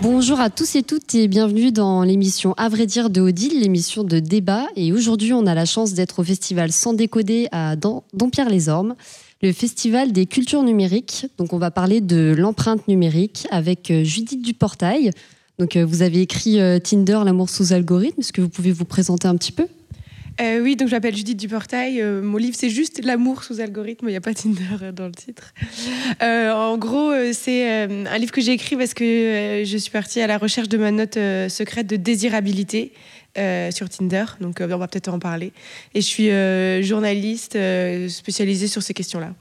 Bonjour à tous et toutes et bienvenue dans l'émission À vrai dire de Odile, l'émission de débat. Et aujourd'hui, on a la chance d'être au festival Sans décoder à Dompierre-les-Ormes, le festival des cultures numériques. Donc, on va parler de l'empreinte numérique avec euh, Judith Duportail. Donc, euh, vous avez écrit euh, Tinder, l'amour sous algorithme. Est-ce que vous pouvez vous présenter un petit peu? Euh, oui, donc je m'appelle Judith Duportail. Euh, mon livre, c'est juste L'amour sous algorithme. Il n'y a pas Tinder euh, dans le titre. en gros, c'est un livre que j'ai écrit parce que je suis partie à la recherche de ma note secrète de désirabilité sur Tinder. Donc, on va peut-être en parler. Et je suis journaliste spécialisée sur ces questions-là.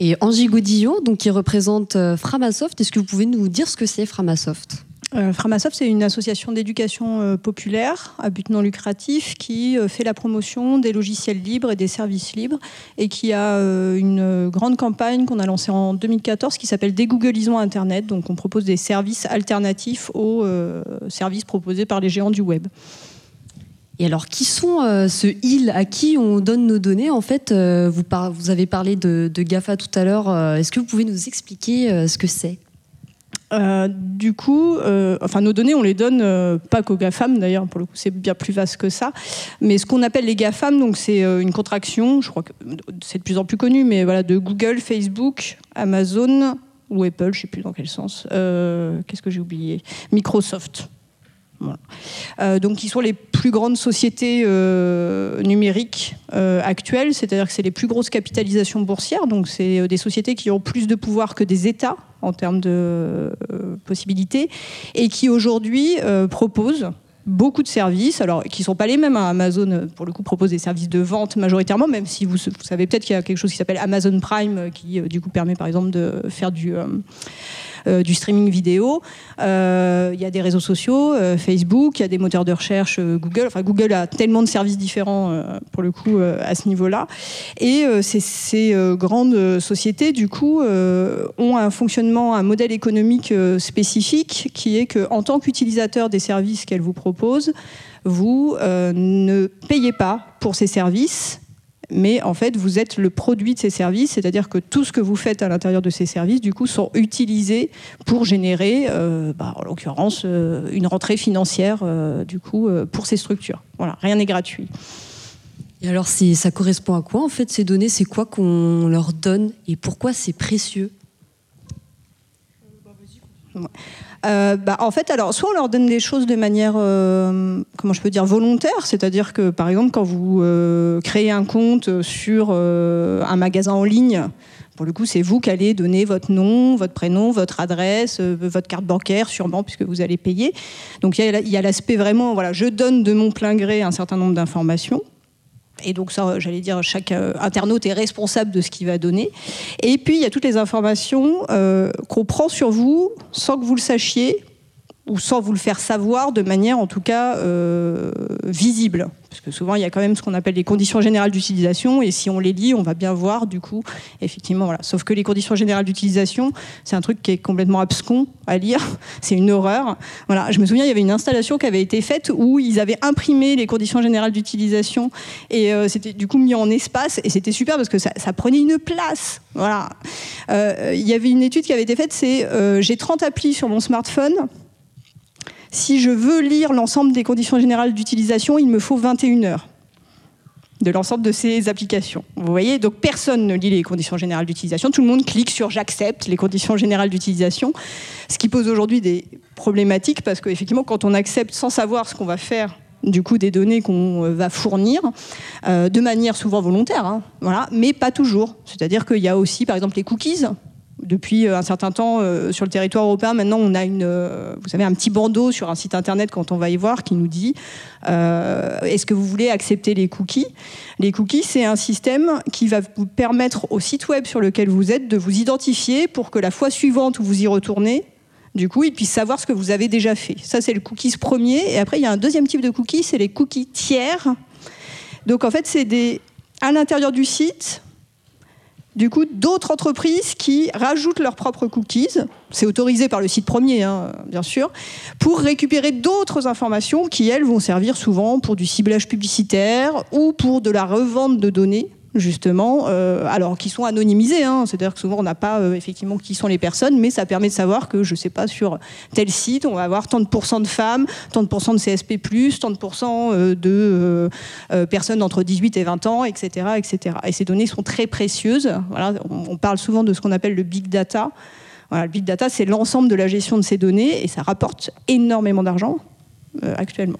Et Angie Godillot, donc, qui représente Framasoft, est-ce que vous pouvez nous dire ce que c'est Framasoft? Euh, Framasoft, c'est une association d'éducation euh, populaire à but non lucratif qui euh, fait la promotion des logiciels libres et des services libres et qui a une grande campagne qu'on a lancée en 2014 qui s'appelle Dégooglisons Internet. Donc on propose des services alternatifs aux services proposés par les géants du web. Et alors, qui sont ce ils à qui on donne nos données? En fait, vous, avez parlé de GAFA tout à l'heure. Est-ce que vous pouvez nous expliquer ce que c'est? Euh, du coup, euh, enfin nos données, on les donne euh, pas qu'aux GAFAM d'ailleurs, pour le coup c'est bien plus vaste que ça. Mais ce qu'on appelle les GAFAM, donc c'est une contraction, je crois que c'est de plus en plus connu, mais voilà, de Google, Facebook, Amazon ou Apple, je sais plus dans quel sens. Qu'est-ce que j'ai oublié? Microsoft. Voilà. donc, qui sont les plus grandes sociétés numériques actuelles, c'est-à-dire que c'est les plus grosses capitalisations boursières, donc c'est des sociétés qui ont plus de pouvoir que des États en termes de euh, possibilités, et qui aujourd'hui euh, proposent beaucoup de services, alors qui ne sont pas les mêmes. Hein. Amazon, pour le coup, propose des services de vente majoritairement, même si vous, savez peut-être qu'il y a quelque chose qui s'appelle Amazon Prime, qui du coup permet par exemple de faire du... Euh, du streaming vidéo. Euh, il y a des réseaux sociaux, euh, Facebook, il y a des moteurs de recherche, Google. Enfin, Google a tellement de services différents pour le coup à ce niveau-là. Et ces, grandes sociétés, du coup, ont un fonctionnement, un modèle économique spécifique qui est qu'en tant qu'utilisateur des services qu'elles vous proposent, vous ne payez pas pour ces services, mais en fait, vous êtes le produit de ces services, c'est-à-dire que tout ce que vous faites à l'intérieur de ces services, du coup, sont utilisés pour générer, euh, bah, en l'occurrence, euh, une rentrée financière, euh, du coup, pour ces structures. Voilà, rien n'est gratuit. Et alors, ça correspond à quoi, en fait, ces données? C'est quoi qu'on leur donne? Et pourquoi c'est précieux? Euh, bah, en fait, alors, soit on leur donne des choses de manière, euh, comment je peux dire, volontaire, c'est-à-dire que, par exemple, quand vous euh, créez un compte sur un magasin en ligne, pour le coup, c'est vous qui allez donner votre nom, votre prénom, votre adresse, votre carte bancaire, sûrement, puisque vous allez payer. Donc, il y a l'aspect vraiment, voilà, je donne de mon plein gré un certain nombre d'informations. Et donc ça, j'allais dire, chaque euh, internaute est responsable de ce qu'il va donner. Et puis, il y a toutes les informations euh, qu'on prend sur vous sans que vous le sachiez ou sans vous le faire savoir de manière en tout cas euh, visible. Parce que souvent, il y a quand même ce qu'on appelle les conditions générales d'utilisation, et si on les lit, on va bien voir, du coup, effectivement, voilà. Sauf que les conditions générales d'utilisation, c'est un truc qui est complètement abscon à lire, c'est une horreur. Voilà, je me souviens, il y avait une installation qui avait été faite où ils avaient imprimé les conditions générales d'utilisation, et euh, c'était du coup mis en espace, et c'était super parce que ça, prenait une place. Voilà. Euh, il y avait une étude qui avait été faite, c'est j'ai 30 applis sur mon smartphone, si je veux lire l'ensemble des conditions générales d'utilisation, il me faut 21 heures de l'ensemble de ces applications. Vous voyez, donc personne ne lit les conditions générales d'utilisation, tout le monde clique sur j'accepte les conditions générales d'utilisation, ce qui pose aujourd'hui des problématiques parce qu'effectivement, quand on accepte sans savoir ce qu'on va faire du coup des données qu'on va fournir euh, de manière souvent volontaire, hein, mais pas toujours. C'est-à-dire qu'il y a aussi, par exemple, les cookies depuis euh, un certain temps euh, sur le territoire européen. Maintenant, on a une, euh, vous savez, un petit bandeau sur un site internet quand on va y voir qui nous dit est-ce que vous voulez accepter les cookies? Les cookies, c'est un système qui va vous permettre au site web sur lequel vous êtes de vous identifier pour que la fois suivante où vous y retournez, du coup, il puisse savoir ce que vous avez déjà fait. Ça, c'est le cookies premier. Et après, il y a un deuxième type de cookies, c'est les cookies tiers. Donc, en fait, c'est des à l'intérieur du site, du coup d'autres entreprises qui rajoutent leurs propres cookies, c'est autorisé par le site premier, hein, bien sûr, pour récupérer d'autres informations qui, elles, vont servir souvent pour du ciblage publicitaire ou pour de la revente de données justement, euh, alors qui sont anonymisés, hein, c'est-à-dire que souvent on n'a pas euh, effectivement qui sont les personnes, mais ça permet de savoir que, je ne sais pas, sur tel site, on va avoir tant de pourcents de femmes, tant de pourcents de CSP+, tant de pourcents euh, de personnes entre 18 et 20 ans, etc., etc. Et ces données sont très précieuses. Voilà, on, parle souvent de ce qu'on appelle le big data. Le big data, c'est l'ensemble de la gestion de ces données et ça rapporte énormément d'argent actuellement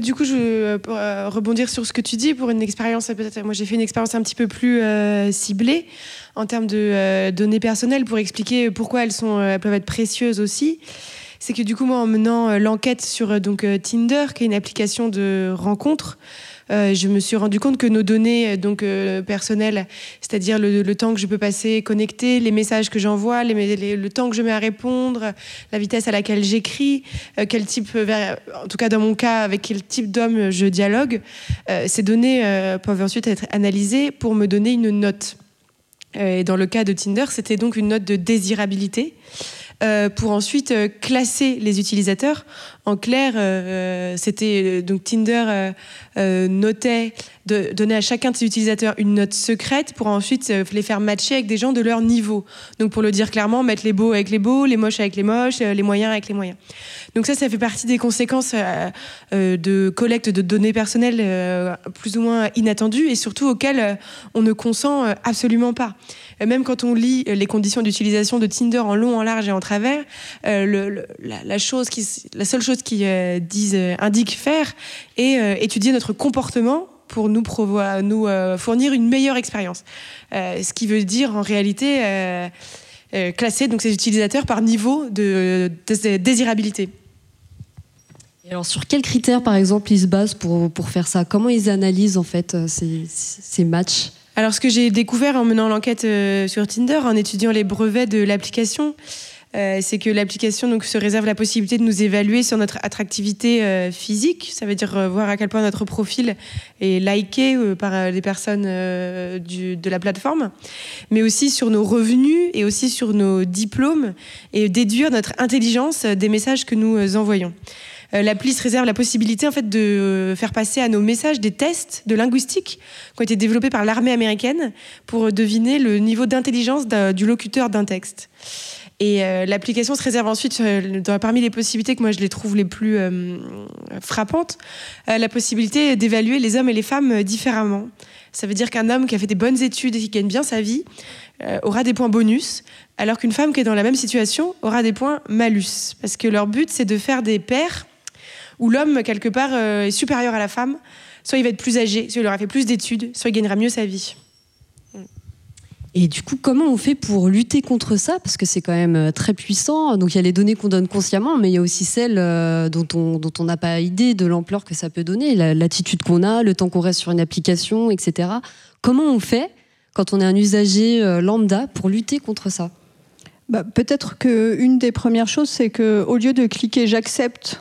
du coup, je veux euh, rebondir sur ce que tu dis pour une expérience. Peut-être, moi, j'ai fait une expérience un petit peu plus euh, ciblée en termes de euh, données personnelles pour expliquer pourquoi elles sont, elles peuvent être précieuses aussi. C'est que du coup, moi, en menant l'enquête sur donc Tinder, qui est une application de rencontre, euh, je me suis rendu compte que nos données euh, donc euh, personnelles, c'est-à-dire le, temps que je peux passer connecté, les messages que j'envoie, le temps que je mets à répondre, la vitesse à laquelle j'écris, quel type, en tout cas dans mon cas, avec quel type d'homme je dialogue, ces données peuvent ensuite être analysées pour me donner une note. Et dans le cas de Tinder, c'était donc une note de désirabilité. Pour ensuite classer les utilisateurs. En clair, euh, c'était donc Tinder notait, de, donnait à chacun de ses utilisateurs une note secrète pour ensuite les faire matcher avec des gens de leur niveau. Donc pour le dire clairement, mettre les beaux avec les beaux, les moches avec les moches, les moyens avec les moyens. Donc ça, ça fait partie des conséquences de collecte de données personnelles plus ou moins inattendues et surtout auxquelles on ne consent absolument pas. Euh, même quand on lit euh, les conditions d'utilisation de Tinder en long, en large et en travers, euh, la, chose qui, la seule chose qu'ils disent, indiquent faire est étudier notre comportement pour nous, nous fournir une meilleure expérience. ce qui veut dire en réalité classer donc ces utilisateurs par niveau de, désirabilité. alors sur quels critères par exemple ils se basent pour, pour faire ça? Comment ils analysent en fait ces, ces matchs? Alors, ce que j'ai découvert en menant l'enquête euh, sur Tinder, en étudiant les brevets de l'application, euh, c'est que l'application se réserve la possibilité de nous évaluer sur notre attractivité euh, physique. Ça veut dire voir à quel point notre profil est liké par les personnes de la plateforme, mais aussi sur nos revenus et aussi sur nos diplômes et déduire notre intelligence des messages que nous envoyons. Euh, l'appli se réserve la possibilité en fait de euh, faire passer à nos messages des tests de linguistique qui ont été développés par l'armée américaine pour deviner le niveau d'intelligence du locuteur d'un texte. Et euh, l'application se réserve ensuite, parmi les possibilités que moi je les trouve les plus frappantes, la possibilité d'évaluer les hommes et les femmes différemment. Ça veut dire qu'un homme qui a fait des bonnes études et qui gagne bien sa vie aura des points bonus, alors qu'une femme qui est dans la même situation aura des points malus. Parce que leur but, c'est de faire des paires où l'homme, quelque part, euh, est supérieur à la femme. Soit il va être plus âgé, soit il aura fait plus d'études, soit il gagnera mieux sa vie. Et du coup, comment on fait pour lutter contre ça? Parce que c'est quand même euh, très puissant. Donc il y a les données qu'on donne consciemment, mais il y a aussi celles euh, dont on n'a pas idée de l'ampleur que ça peut donner, l'attitude qu'on a, le temps qu'on reste sur une application, etc. Comment on fait quand on est un usager lambda pour lutter contre ça? Bah, Peut-être qu'une des premières choses, c'est qu'au lieu de cliquer j'accepte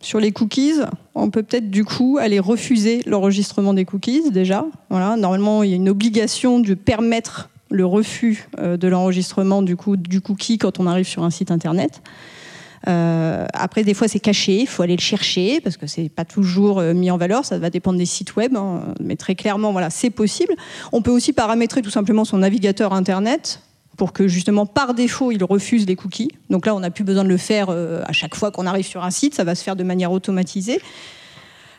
sur les cookies, on peut peut-être du coup aller refuser l'enregistrement des cookies déjà. Voilà, normalement, il y a une obligation de permettre le refus euh, de l'enregistrement du, cookie quand on arrive sur un site internet. Euh, après, des fois, c'est caché, il faut aller le chercher parce que c'est pas toujours euh, mis en valeur. Ça va dépendre des sites web, hein. mais très clairement, voilà, c'est possible. On peut aussi paramétrer tout simplement son navigateur internet pour que justement par défaut il refuse les cookies. Donc là, on n'a plus besoin de le faire à chaque fois qu'on arrive sur un site, ça va se faire de manière automatisée.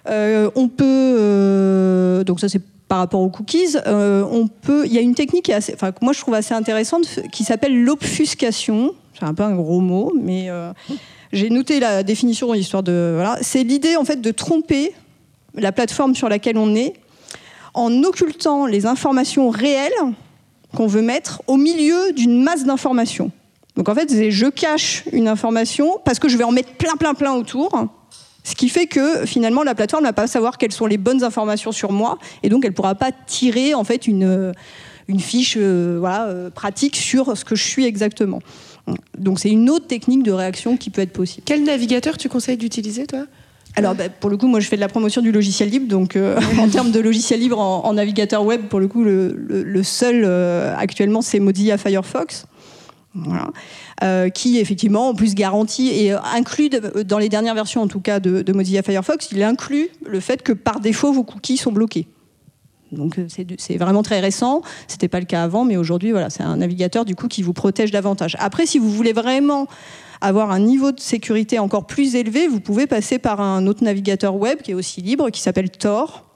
On peut, donc ça c'est par rapport aux cookies, on peut, il y a une technique assez, que moi je trouve assez intéressante qui s'appelle l'obfuscation. C'est un peu un gros mot, mais j'ai noté la définition histoire de, c'est l'idée en fait de tromper la plateforme sur laquelle on est en occultant les informations réelles qu'on veut mettre au milieu d'une masse d'informations. Donc en fait, je cache une information parce que je vais en mettre plein, plein, plein autour. Ce qui fait que finalement, la plateforme ne va pas savoir quelles sont les bonnes informations sur moi et donc elle ne pourra pas tirer en fait une, une fiche euh, voilà, euh, pratique sur ce que je suis exactement. Donc c'est une autre technique de réaction qui peut être possible. Quel navigateur tu conseilles d'utiliser toi? Alors, bah, pour le coup, moi, je fais de la promotion du logiciel libre. Donc, euh, en termes de logiciel libre en, navigateur web, pour le coup, le, seul euh, actuellement, c'est Mozilla Firefox. Euh, qui effectivement en plus garantit et inclut dans les dernières versions en tout cas de, Mozilla Firefox, il inclut le fait que par défaut vos cookies sont bloqués. Donc c'est vraiment très récent. C'était pas le cas avant, mais aujourd'hui, voilà, c'est un navigateur du coup qui vous protège davantage. Après, si vous voulez vraiment avoir un niveau de sécurité encore plus élevé, vous pouvez passer par un autre navigateur web qui est aussi libre, qui s'appelle Tor.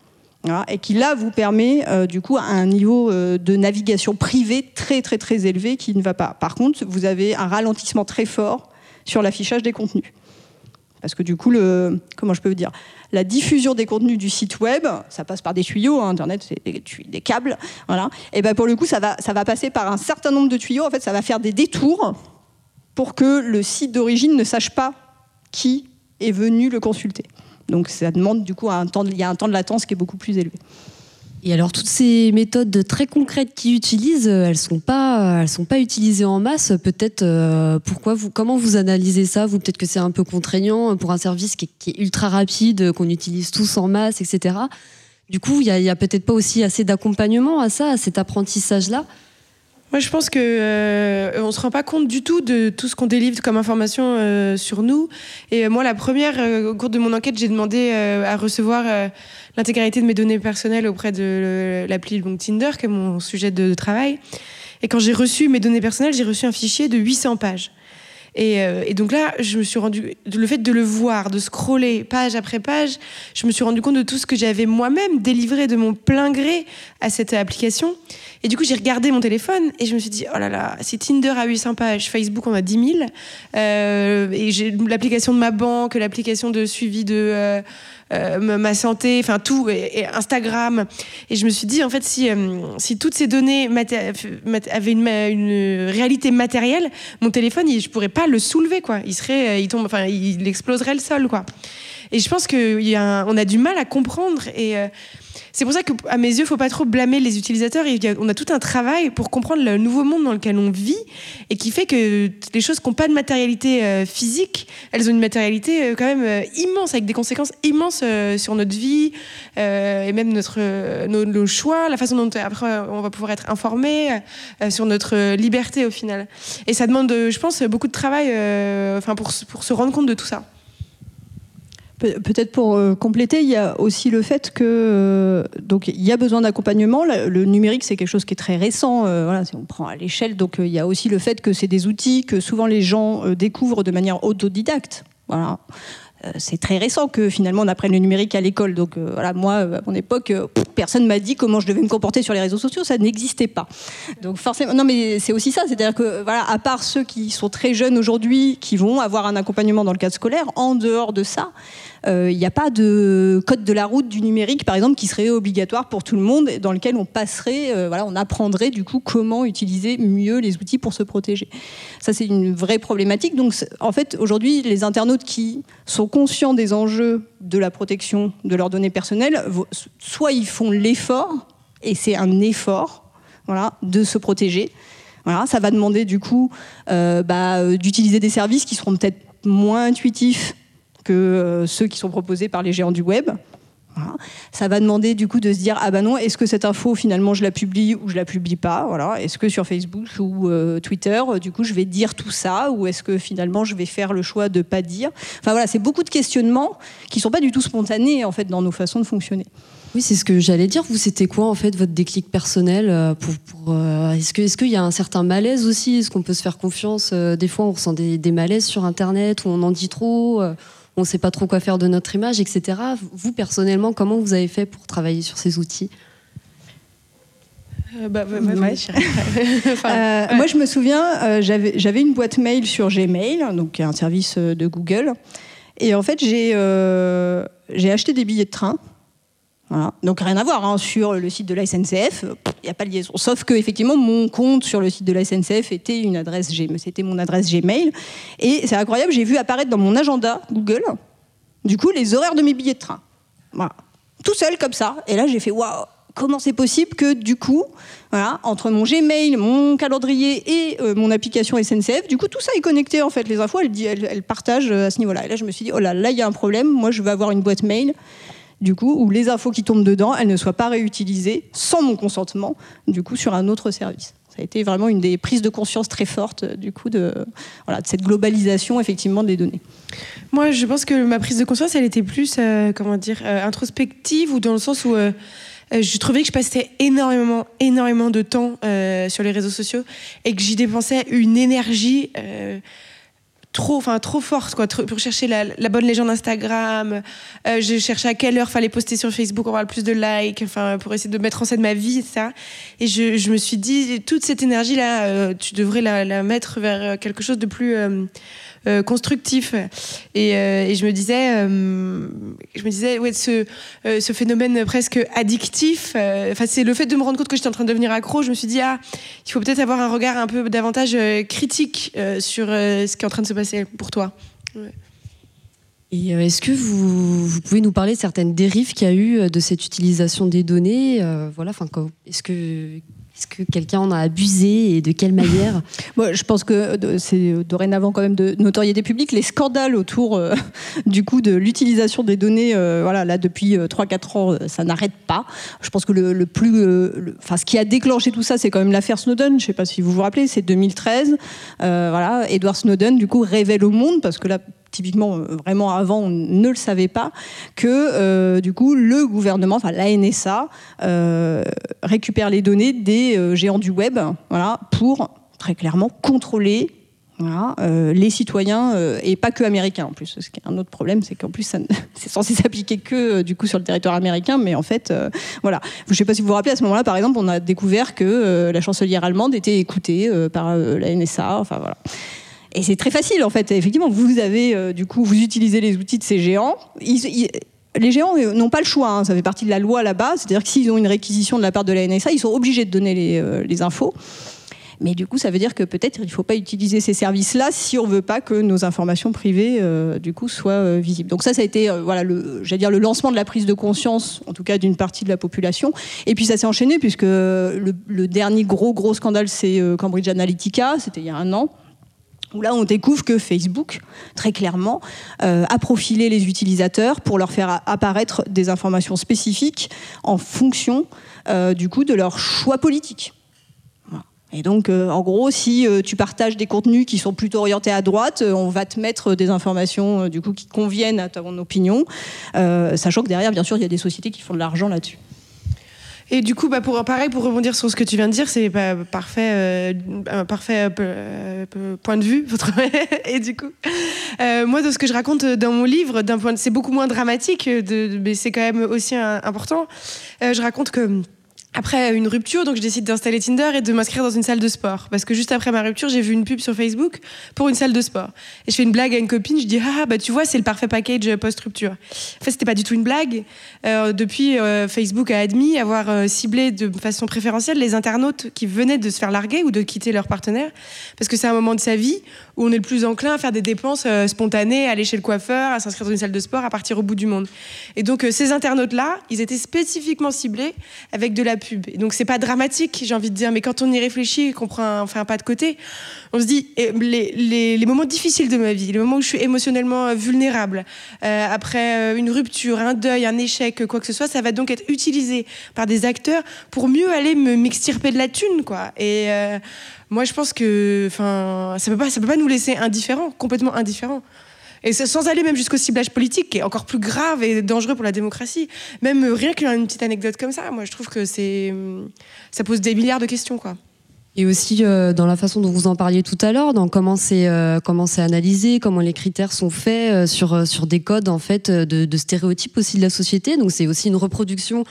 Et qui là vous permet du coup un niveau de navigation privée très très très élevé qui ne va pas. Par contre, vous avez un ralentissement très fort sur l'affichage des contenus. Parce que du coup, le, comment je peux vous dire, la diffusion des contenus du site web, ça passe par des tuyaux, hein, Internet, c'est des, câbles, voilà. Et ben pour le coup, ça va, ça va passer par un certain nombre de tuyaux. En fait, ça va faire des détours pour que le site d'origine ne sache pas qui est venu le consulter. Donc ça demande du coup un temps, il y a un temps de latence qui est beaucoup plus élevé. Et alors toutes ces méthodes très concrètes qu'ils utilisent, elles sont pas, elles sont pas utilisées en masse. Peut-être euh, pourquoi vous, comment vous analysez ça Vous? Peut-être que c'est un peu contraignant pour un service qui est, ultra rapide, qu'on utilise tous en masse, etc. Du coup, il y a, a peut-être pas aussi assez d'accompagnement à ça, à cet apprentissage-là. Moi, je pense que euh, on se rend pas compte du tout de tout ce qu'on délivre comme information euh, sur nous. Et euh, moi, la première, au cours de mon enquête, j'ai demandé à recevoir l'intégralité de mes données personnelles auprès de l'appli Tinder, qui est mon sujet de, travail. Et quand j'ai reçu mes données personnelles, j'ai reçu un fichier de 800 pages. Et, et, donc là, je me suis rendu le fait de le voir, de scroller page après page, je me suis rendu compte de tout ce que j'avais moi-même délivré de mon plein gré à cette application. Et du coup, j'ai regardé mon téléphone et je me suis dit, oh là là, si Tinder a 800 pages, Facebook en a 10 000, euh, et j'ai l'application de ma banque, l'application de suivi de euh, euh, ma santé, enfin tout, et, Instagram. Et je me suis dit, en fait, si, si toutes ces données avaient une, réalité matérielle, mon téléphone, je pourrais pas le soulever, quoi. Il serait, il tombe, enfin, il exploserait le sol, quoi. Et je pense qu'on a, a du mal à comprendre et c'est pour ça qu'à mes yeux, il faut pas trop blâmer les utilisateurs. on a tout un travail pour comprendre le nouveau monde dans lequel on vit et qui fait que les choses qui n'ont pas de matérialité euh, physique, elles ont une matérialité euh, quand même euh, immense, avec des conséquences immenses sur notre vie et même notre, nos, choix, la façon dont après on va pouvoir être informé, sur notre liberté au final. Et ça demande, je pense, beaucoup de travail pour, pour se rendre compte de tout ça. Peut-être pour euh, compléter, il y a aussi le fait que euh, donc il y a besoin d'accompagnement. Le numérique c'est quelque chose qui est très récent. Euh, voilà, si on prend à l'échelle, donc il y a aussi le fait que c'est des outils que souvent les gens découvrent de manière autodidacte. Voilà. C'est très récent que finalement on apprenne le numérique à l'école. Donc voilà, moi à mon époque, personne m'a dit comment je devais me comporter sur les réseaux sociaux, ça n'existait pas. Donc forcément, non mais c'est aussi ça, c'est-à-dire que voilà, à part ceux qui sont très jeunes aujourd'hui, qui vont avoir un accompagnement dans le cadre scolaire, en dehors de ça, il euh, n'y a pas de code de la route du numérique, par exemple, qui serait obligatoire pour tout le monde, dans lequel on passerait, euh, voilà, on apprendrait du coup comment utiliser mieux les outils pour se protéger. Ça, c'est une vraie problématique. Donc, en fait, aujourd'hui, les internautes qui sont conscients des enjeux de la protection de leurs données personnelles, soit ils font l'effort, et c'est un effort, voilà, de se protéger. Voilà, ça va demander du coup euh, bah, d'utiliser des services qui seront peut-être moins intuitifs que euh, ceux qui sont proposés par les géants du web. Ça va demander du coup de se dire ah ben non est-ce que cette info finalement je la publie ou je la publie pas? Voilà est-ce que sur Facebook ou euh, Twitter euh, du coup je vais dire tout ça ou est-ce que finalement je vais faire le choix de pas dire? Enfin voilà c'est beaucoup de questionnements qui sont pas du tout spontanés en fait dans nos façons de fonctionner. Oui, c'est ce que j'allais dire. Vous, c'était quoi en fait votre déclic personnel pour, Est-ce que est-ce qu'il y a un certain malaise aussi? Est-ce qu'on peut se faire confiance? Des fois, on ressent des, des, malaises sur Internet où on en dit trop on ne sait pas trop quoi faire de notre image, etc. Vous, personnellement, comment vous avez fait pour travailler sur ces outils? Euh, bah, bah, bah, euh, Moi, je me souviens, euh, j'avais une boîte mail sur Gmail, donc un service de Google. Et en fait, j'ai acheté des billets de train donc rien à voir hein. sur le site de la SNCF, il n'y a pas de liaison. Sauf que effectivement mon compte sur le site de la SNCF était une adresse Gmail, c'était mon adresse Gmail. Et c'est incroyable, j'ai vu apparaître dans mon agenda Google, du coup les horaires de mes billets de train. Tout seul comme ça. Et là j'ai fait waouh. Comment c'est possible que du coup, entre mon Gmail, mon calendrier et euh, mon application SNCF, du coup tout ça est connecté en fait. Les infos, elles, elles partagent euh, à ce niveau-là. Et là je me suis dit oh là, là il y a un problème. Moi je veux avoir une boîte mail du coup, où les infos qui tombent dedans, elles ne soient pas réutilisées sans mon consentement, du coup, sur un autre service. Ça a été vraiment une des prises de conscience très fortes, du coup, de, voilà, de cette globalisation, effectivement, des données. Moi, je pense que ma prise de conscience, elle était plus, euh, comment dire, euh, introspective, ou dans le sens où... Euh, je trouvais que je passais énormément, énormément de temps sur les réseaux sociaux et que j'y dépensais une énergie trop, enfin trop forte quoi, pour chercher la, bonne légende Instagram. Euh, je cherchais à quelle heure fallait poster sur Facebook pour avoir le plus de likes, enfin pour essayer de mettre en scène ma vie, ça. Et je, je me suis dit, toute cette énergie là, euh, tu devrais la, la, mettre vers quelque chose de plus euh, constructif. Et, euh, et, je me disais, euh, je me disais, ouais, ce, ce phénomène presque addictif. Enfin, c'est le fait de me rendre compte que j'étais en train de devenir accro. Je me suis dit, ah, il faut peut-être avoir un regard un peu davantage critique sur ce qui est en train de se passer pour toi. Et est-ce que vous, vous, pouvez nous parler de certaines dérives qu'il y a eu de cette utilisation des données Voilà, est-ce que est-ce que quelqu'un en a abusé et de quelle manière Moi, Je pense que c'est dorénavant quand même de notoriété publique. Les scandales autour euh, du coup de l'utilisation des données, euh, voilà, là depuis 3-4 euh, ans, ça n'arrête pas. Je pense que le, plus, enfin, ce qui a déclenché tout ça, c'est quand même l'affaire Snowden. Je ne sais pas si vous vous rappelez, c'est 2013. voilà, Edward Snowden, du coup, révèle au monde parce que là typiquement euh, vraiment avant on ne le savait pas, que euh, du coup le gouvernement, enfin la NSA, euh, récupère les données des géants du web, voilà, pour très clairement contrôler les citoyens et pas que américains en plus. Ce qui est un autre problème, c'est qu'en plus c'est censé s'appliquer que du coup sur le territoire américain, mais en fait, voilà. Je ne sais pas si vous vous rappelez à ce moment-là, par exemple, on a découvert que la chancelière allemande était écoutée par la NSA. Enfin voilà. Et c'est très facile en fait. Effectivement, vous avez euh, du coup, vous utilisez les outils de ces géants. les géants euh, n'ont pas le choix, hein. ça fait partie de la loi là-bas. C'est-à-dire que s'ils ont une réquisition de la part de la NSA, ils sont obligés de donner les, euh, les infos. Mais du coup, ça veut dire que peut-être il ne faut pas utiliser ces services-là si on ne veut pas que nos informations privées, du coup, soient visibles. Donc ça, ça a été, voilà, le, dire, le lancement de la prise de conscience, en tout cas d'une partie de la population. Et puis ça s'est enchaîné puisque le, le, dernier gros gros scandale, c'est Cambridge Analytica, c'était il y a un an où là on découvre que Facebook, très clairement, euh, a profilé les utilisateurs pour leur faire apparaître des informations spécifiques en fonction euh, du coup de leur choix politique. Et donc, euh, en gros, si tu partages des contenus qui sont plutôt orientés à droite, on va te mettre des informations du coup qui conviennent à ton opinion, sachant que derrière, bien sûr, il y a des sociétés qui font de l'argent là-dessus. Et du coup, bah pour, pareil, pour rebondir sur ce que tu viens de dire, c'est parfait, euh, un parfait euh, point de vue. et du coup, euh, moi, de ce que je raconte dans mon livre, d'un point, c'est beaucoup moins dramatique, mais c'est quand même aussi important. je raconte que après une rupture, donc je décide d'installer Tinder et de m'inscrire dans une salle de sport. Parce que juste après ma rupture, j'ai vu une pub sur Facebook pour une salle de sport. Et je fais une blague à une copine, je dis Ah, bah tu vois, c'est le parfait package post-rupture. En fait, c'était pas du tout une blague. Euh, depuis, euh, Facebook a admis avoir euh, ciblé de façon préférentielle les internautes qui venaient de se faire larguer ou de quitter leur partenaire. Parce que c'est un moment de sa vie où on est le plus enclin à faire des dépenses spontanées, à aller chez le coiffeur, à s'inscrire dans une salle de sport, à partir au bout du monde. Et donc, ces internautes-là, ils étaient spécifiquement ciblés avec de la donc c'est pas dramatique, j'ai envie de dire, mais quand on y réfléchit qu'on prend fait un pas de côté, on se dit les, moments difficiles de ma vie, les moments où je suis émotionnellement euh, vulnérable, euh, après euh, une rupture, un deuil, un échec, quoi que ce soit, ça va donc être utilisé par des acteurs pour mieux aller me m'extirper de la thune, quoi. Et moi, je pense que, enfin, ça peut pas, ça peut pas nous laisser indifférents, complètement indifférents. Et sans aller même jusqu'au ciblage politique, qui est encore plus grave et dangereux pour la démocratie. Même euh, rien qu'une petite anecdote comme ça, moi je trouve que hum, ça pose des milliards de questions, quoi. Et aussi euh, dans la façon dont vous en parliez tout à l'heure, dans comment c'est euh, comment c'est analysé, comment les critères sont faits sur sur des codes en fait de, stéréotypes aussi de la société. Donc c'est aussi une reproduction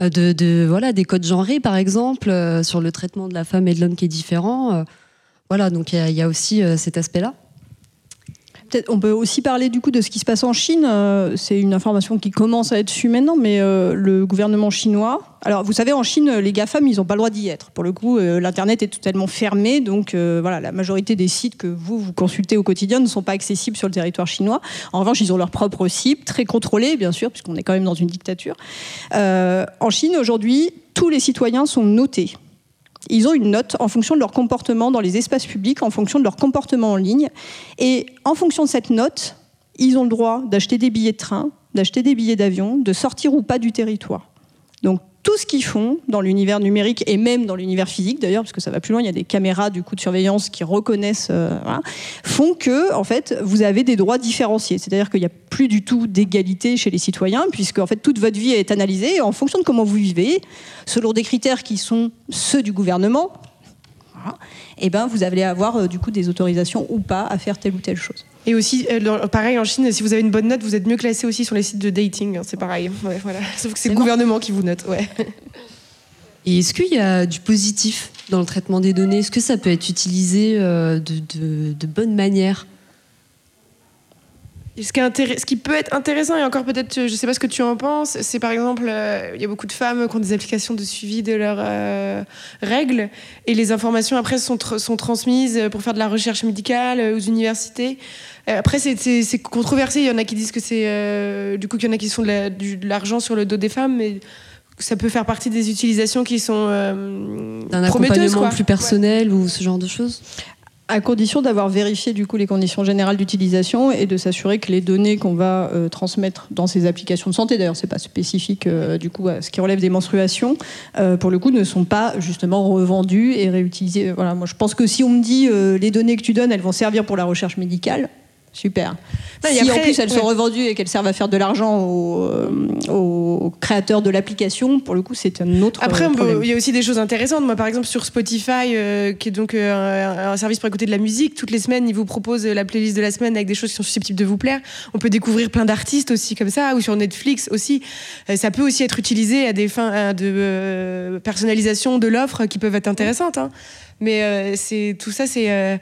de, voilà des codes genrés par exemple sur le traitement de la femme et de l'homme qui est différent. voilà donc il y, a aussi cet on peut aussi parler du coup de ce qui se passe en Chine. Euh, c'est une information qui commence à être su maintenant, mais euh, le gouvernement chinois. Alors, vous savez, en Chine, les GAFAM, ils n'ont pas le droit d'y être. Pour le coup, euh, l'Internet est totalement fermé. Donc, voilà, la majorité des sites que vous, vous consultez au quotidien ne sont pas accessibles sur le territoire chinois. En revanche, ils ont leur propre site, très contrôlé, bien sûr, puisqu'on est quand même dans une dictature. en Chine, aujourd'hui, tous les citoyens sont notés ils ont une note en fonction de leur comportement dans les espaces publics, en fonction de leur comportement en ligne. Et en fonction de cette note, ils ont le droit d'acheter des billets de train, d'acheter des billets d'avion, de sortir ou pas du territoire. Donc tout ce qu'ils font dans l'univers numérique et même dans l'univers physique d'ailleurs, parce que ça va plus loin, il y a des caméras du coup de surveillance qui reconnaissent, euh, font que en fait vous avez des droits différenciés. C'est-à-dire qu'il n'y a plus du tout d'égalité chez les citoyens, puisque en fait toute votre vie est analysée en fonction de comment vous vivez, selon des critères qui sont ceux du gouvernement. Et ben vous allez avoir euh, du coup des autorisations ou pas à faire telle ou telle chose. Et aussi, euh, pareil en Chine, si vous avez une bonne note, vous êtes mieux classé aussi sur les sites de dating. Hein, c'est pareil. voilà. Sauf que c'est le gouvernement qui vous note. Ouais. Et est-ce qu'il y a du positif dans le traitement des données? Est-ce que ça peut être utilisé euh, de, de, de bonne manière? Ce qui, ce qui, peut être intéressant, et encore peut-être, je ne sais pas ce que tu en penses, c'est par exemple, euh, il y a beaucoup de femmes qui ont des applications de suivi de leurs euh, règles, et les informations après sont, sont, transmises pour faire de la recherche médicale aux universités. Après, c'est controversé, il y en a qui disent que c'est... du coup, il y en a qui font de l'argent sur le dos des femmes, mais ça peut faire partie des utilisations qui sont euh, d'un accompagnement plus personnel ou ce genre de choses? À condition d'avoir vérifié du coup les conditions générales d'utilisation et de s'assurer que les données qu'on va euh, transmettre dans ces applications de santé, d'ailleurs c'est pas spécifique euh, du coup à ce qui relève des menstruations, euh, pour le coup ne sont pas justement revendues et réutilisées. Voilà, moi je pense que si on me dit les données que tu donnes, elles vont servir pour la recherche médicale, Super. si en plus elles sont revendues et qu'elles servent à faire de l'argent aux, euh, créateurs de l'application, pour le coup, c'est un autre Après, il y a aussi des choses intéressantes. Moi, par exemple, sur Spotify, euh, qui est donc euh, un, service pour écouter de la musique, toutes les semaines, ils vous proposent la playlist de la semaine avec des choses qui sont susceptibles de vous plaire. On peut découvrir plein d'artistes aussi comme ça, ou sur Netflix aussi. ça peut aussi être utilisé à des fins de personnalisation de l'offre qui peuvent être intéressantes. Hein. Mais c'est tout ça, c'est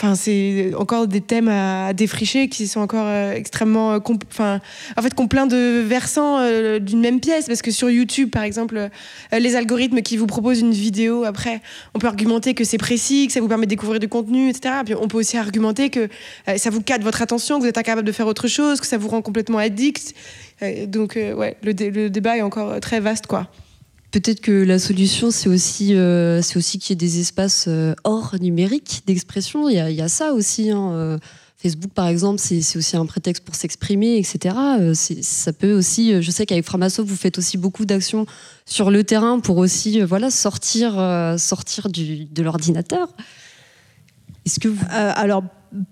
Enfin, c'est encore des thèmes à, défricher qui sont encore euh, extrêmement, euh, enfin, en fait, qu'on plein de versants euh, d'une même pièce. Parce que sur YouTube, par exemple, les algorithmes qui vous proposent une vidéo, après, on peut argumenter que c'est précis, que ça vous permet de découvrir du contenu, etc. Puis on peut aussi argumenter que ça vous cadre votre attention, que vous êtes incapable de faire autre chose, que ça vous rend complètement addict. donc, ouais, le, le débat est encore très vaste, quoi. Peut-être que la solution, c'est aussi, euh, aussi qu'il y ait des espaces euh, hors numérique d'expression. Il, y a ça aussi. Hein, euh. Facebook, par exemple, c'est aussi un prétexte pour s'exprimer, etc. Ça peut aussi, je sais qu'avec Framasoft, vous faites aussi beaucoup d'actions sur le terrain pour aussi voilà, sortir, sortir de l'ordinateur. Est-ce que vous...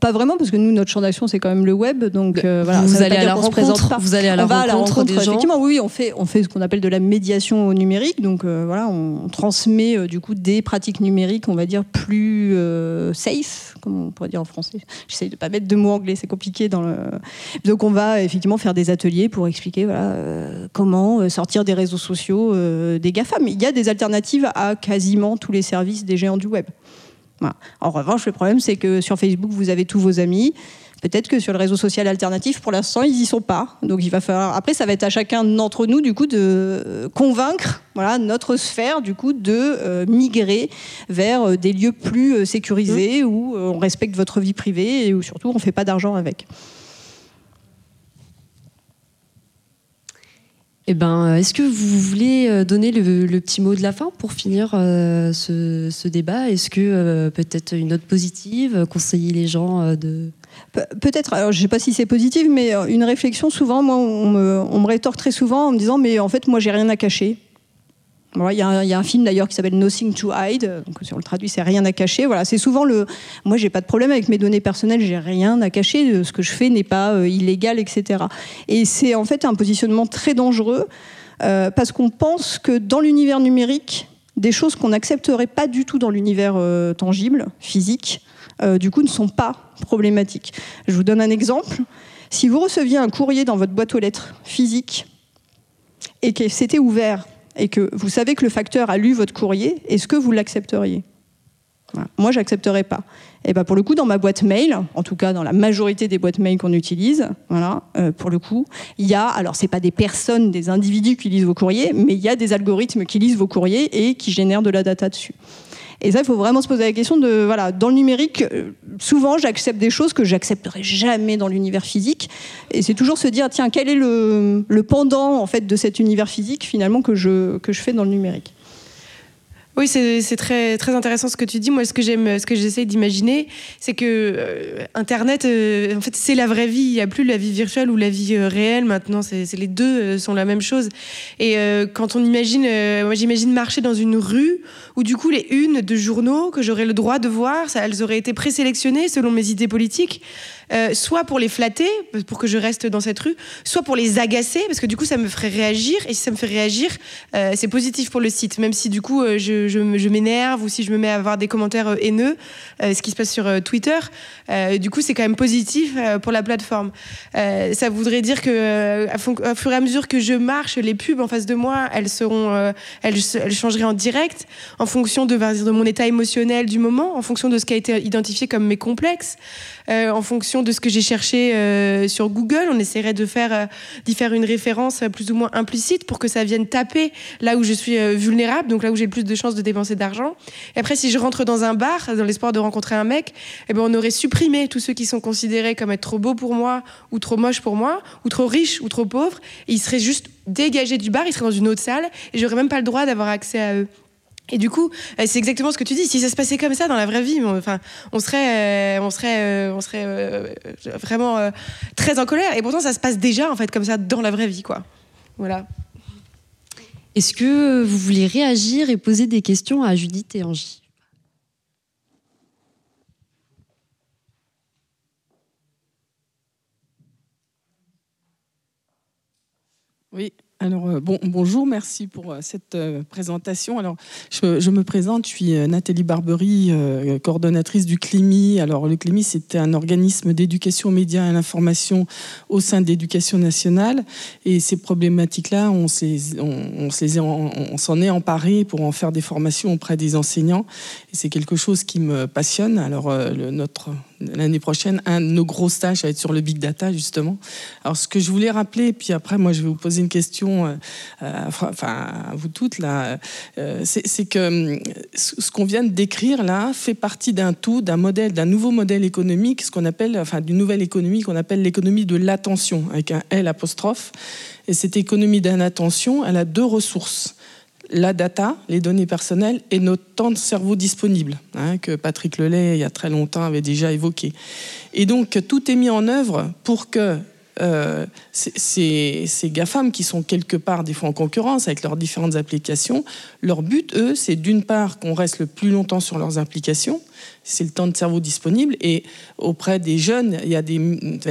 pas vraiment, parce que nous, notre champ d'action, c'est quand même le web. Donc, euh, voilà, vous, allez à la rencontre, vous allez à la rencontre, des gens. Effectivement, oui, on fait, on fait ce qu'on appelle de la médiation au numérique. Donc, euh, voilà, on transmet euh, du coup des pratiques numériques, on va dire, plus safe, comme on pourrait dire en français. J'essaye de pas mettre de mots anglais, c'est compliqué. Dans le... Donc, on va effectivement faire des ateliers pour expliquer voilà, comment sortir des réseaux sociaux des GAFA. Mais il y a des alternatives à quasiment tous les services des géants du web. En revanche, le problème, c'est que sur Facebook, vous avez tous vos amis. Peut-être que sur le réseau social alternatif, pour l'instant, ils y sont pas. Donc, il va falloir. Après, ça va être à chacun d'entre nous, du coup, de convaincre, voilà, notre sphère, du coup, de euh, migrer vers euh, des lieux plus euh, sécurisés mmh. où on respecte votre vie privée et où surtout on fait pas d'argent avec. Eh ben, est-ce que vous voulez euh, donner le, petit mot de la fin pour finir euh, ce, débat? Est-ce que euh, peut-être une note positive, conseiller les gens de... Peut-être, alors je ne sais pas si c'est positif, mais une réflexion, souvent, moi, on me, on me rétorque très souvent en me disant, mais en fait, moi, j'ai rien à cacher. Il y, a un film d'ailleurs qui s'appelle Nothing to Hide, si on le traduit, c'est rien à cacher. Voilà, c'est souvent le. Moi, j'ai pas de problème avec mes données personnelles, j'ai rien à cacher. Ce que je fais n'est pas euh, illégal, etc. Et c'est en fait un positionnement très dangereux euh, parce qu'on pense que dans l'univers numérique, des choses qu'on n'accepterait pas du tout dans l'univers euh, tangible, physique, du coup, ne sont pas problématiques. Je vous donne un exemple. Si vous receviez un courrier dans votre boîte aux lettres physique et que c'était ouvert et que vous savez que le facteur a lu votre courrier, est-ce que vous l'accepteriez? Moi, j'accepterais pas. Et ben pour le coup, dans ma boîte mail, en tout cas dans la majorité des boîtes mail qu'on utilise, voilà, euh, pour le coup, il y a, alors c'est pas des personnes, des individus qui lisent vos courriers, mais il y a des algorithmes qui lisent vos courriers et qui génèrent de la data dessus. Et ça, il faut vraiment se poser la question de, voilà, dans le numérique, euh, souvent j'accepte des choses que j'accepterai jamais dans l'univers physique. Et c'est toujours se dire, tiens, quel est le, pendant en fait de cet univers physique finalement que je, que je fais dans le numérique Oui, c'est très, intéressant ce que tu dis. Moi, ce que j'aime, ce que j'essaie d'imaginer, c'est que euh, Internet, euh, en fait, c'est la vraie vie. Il n'y a plus la vie virtuelle ou la vie euh, réelle maintenant. C'est les deux sont la même chose. Et quand on imagine, moi, j'imagine marcher dans une rue où, du coup, les unes de journaux que j'aurais le droit de voir, elles auraient été présélectionnées selon mes idées politiques. Soit pour les flatter, pour que je reste dans cette rue, soit pour les agacer, parce que du coup, ça me ferait réagir. Et si ça me fait réagir, c'est positif pour le site, même si du coup, euh, je, m'énerve ou si je me mets à avoir des commentaires haineux, ce qui se passe sur Twitter, du coup, c'est quand même positif pour la plateforme. ça voudrait dire que, à, fur et à mesure que je marche, les pubs en face de moi, elles seront, elles, changeraient en direct, en fonction de, mon état émotionnel du moment, en fonction de ce qui a été identifié comme mes complexes. Euh, en fonction de ce que j'ai cherché euh, sur Google. On essaierait de faire, euh, d'y faire une référence plus ou moins implicite pour que ça vienne taper là où je suis vulnérable, donc là où j'ai le plus de chances de dépenser d'argent. Et après, si je rentre dans un bar, dans l'espoir de rencontrer un mec, eh ben, on aurait supprimé tous ceux qui sont considérés comme être trop beaux pour moi, ou trop moches pour moi, ou trop riches, ou trop pauvres. Ils seraient juste dégagés du bar, ils seraient dans une autre salle, et j'aurais même pas le droit d'avoir accès à eux. Et du coup, euh, c'est exactement ce que tu dis. Si ça se passait comme ça dans la vraie vie, on, enfin, on serait, euh, on serait, euh, on serait vraiment très en colère. Et pourtant, ça se passe déjà en fait comme ça dans la vraie vie, quoi. Voilà. Est-ce que vous voulez réagir et poser des questions à Judith et Angie? Oui, alors, euh, bon, bonjour, merci pour euh, cette euh, présentation. Alors, je, me présente, je suis Nathalie Barbery, coordonnatrice du CLIMI. Alors, le CLIMI, c'était un organisme d'éducation aux médias et à l'information au sein de l'éducation nationale. Et ces problématiques-là, on s'en est emparé pour en faire des formations auprès des enseignants. Et c'est quelque chose qui me passionne. Alors, notre l'année prochaine, un de nos gros stages va être sur le big data, justement. Alors, ce que je voulais rappeler, puis après, moi, je vais vous poser une question, euh, euh, enfin, à vous toutes, là, euh, c'est que ce qu'on vient de décrire, là, fait partie d'un tout, d'un modèle, d'un nouveau modèle économique, ce qu'on appelle, enfin, d'une nouvelle économie qu'on appelle l'économie de l'attention, avec un L apostrophe. Et cette économie de l'attention, elle a deux ressources la data, les données personnelles et notre temps de cerveau disponible, hein, que Patrick Lelay, il y a très longtemps, avait déjà évoqué. Et donc, tout est mis en œuvre pour que euh, ces, GAFAM qui sont quelque part des fois en concurrence avec leurs différentes applications, leur but, eux, c'est d'une part qu'on reste le plus longtemps sur leurs applications, c'est le temps de cerveau disponible, et auprès des jeunes, il y a des,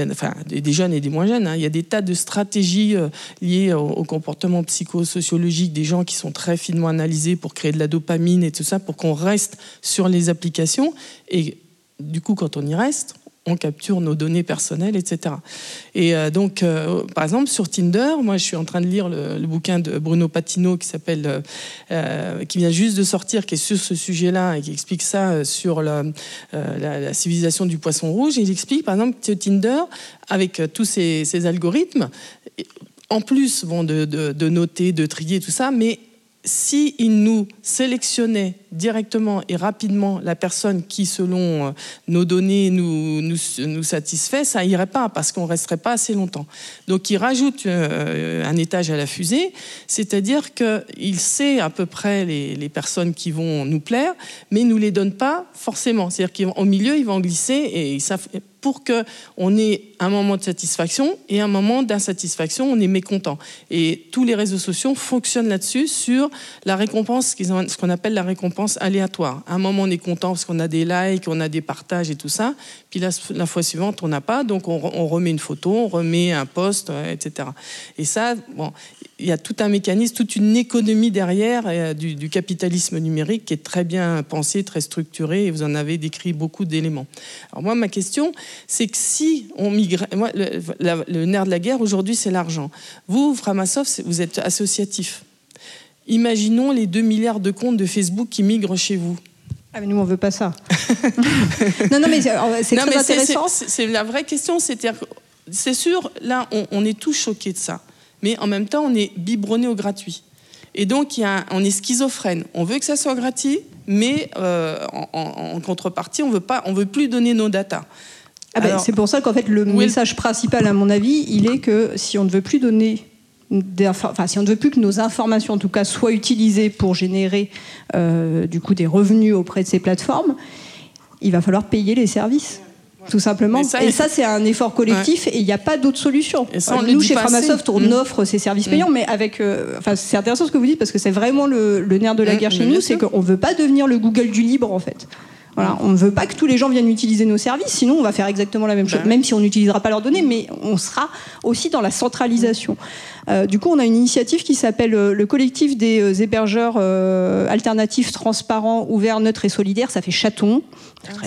enfin, des jeunes et des moins jeunes, hein, il y a des tas de stratégies euh, liées au, comportement psychosociologique des gens qui sont très finement analysés pour créer de la dopamine et tout ça, pour qu'on reste sur les applications, et du coup, quand on y reste, on capture nos données personnelles, etc. Et euh, donc, euh, par exemple, sur Tinder, moi, je suis en train de lire le, bouquin de Bruno Patino qui s'appelle, euh, qui vient juste de sortir, qui est sur ce sujet-là et qui explique ça sur la, civilisation du poisson rouge. Il explique, par exemple, que Tinder, avec tous ces, algorithmes, en plus vont de, de noter, de trier tout ça, mais s'il nous sélectionnait directement et rapidement la personne qui, selon euh, nos données, nous, nous, satisfait, ça irait pas parce qu'on resterait pas assez longtemps. Donc il rajoute euh, un étage à la fusée, c'est-à-dire qu'il sait à peu près les, personnes qui vont nous plaire, mais il nous les donne pas forcément. C'est-à-dire qu'au milieu, ils vont glisser et ils savent pour qu'on ait un moment de satisfaction et un moment d'insatisfaction, on est mécontent. Et tous les réseaux sociaux fonctionnent là-dessus, sur la récompense, ce qu'on appelle la récompense aléatoire. un moment, on est content parce qu'on a des likes, on a des partages et tout ça. Puis la, fois suivante, on n'a pas, donc on, on, remet une photo, on remet un post, etc. Et ça, bon, il y a tout un mécanisme, toute une économie derrière euh, du, capitalisme numérique qui est très bien pensé, très structuré, et vous en avez décrit beaucoup d'éléments. Alors moi, ma question, c'est que si on migrait, moi, le, nerf de la guerre aujourd'hui, c'est l'argent. Vous, Framasoft, vous êtes associatif. Imaginons les 2 milliards de comptes de Facebook qui migrent chez vous. Ah mais nous on veut pas ça. non non mais c'est très intéressant. C'est la vraie question, c'est sûr, là on, on est tous choqués de ça mais en même temps, on est biberonné au gratuit. Et donc, il y a on est schizophrène. On veut que ça soit gratuit, mais euh, en, contrepartie, on veut pas, on veut plus donner nos datas. Ah ben, c'est pour ça qu'en fait, le message principal, à mon avis, il est que si on ne veut plus donner enfin, si on ne veut plus que nos informations, en tout cas, soient utilisées pour générer euh, du coup des revenus auprès de ces plateformes, il va falloir payer les services. Tout simplement. et ça, c'est un effort collectif et il n'y a pas d'autre solution. Nous, chez Framasoft, on mm. offre ces services payants, mm. mais avec. Euh, enfin, c'est intéressant ce que vous dites parce que c'est vraiment le, nerf de la mm, guerre chez nous, c'est qu'on ne veut pas devenir le Google du libre, en fait. Voilà, on ne veut pas que tous les gens viennent utiliser nos services, sinon on va faire exactement la même chose, même si on n'utilisera pas leurs données, mais on sera aussi dans la centralisation. Euh, du coup, on a une initiative qui s'appelle euh, le collectif des euh, hébergeurs alternatifs, transparents, ouverts, neutres et solidaires. Ça fait chaton.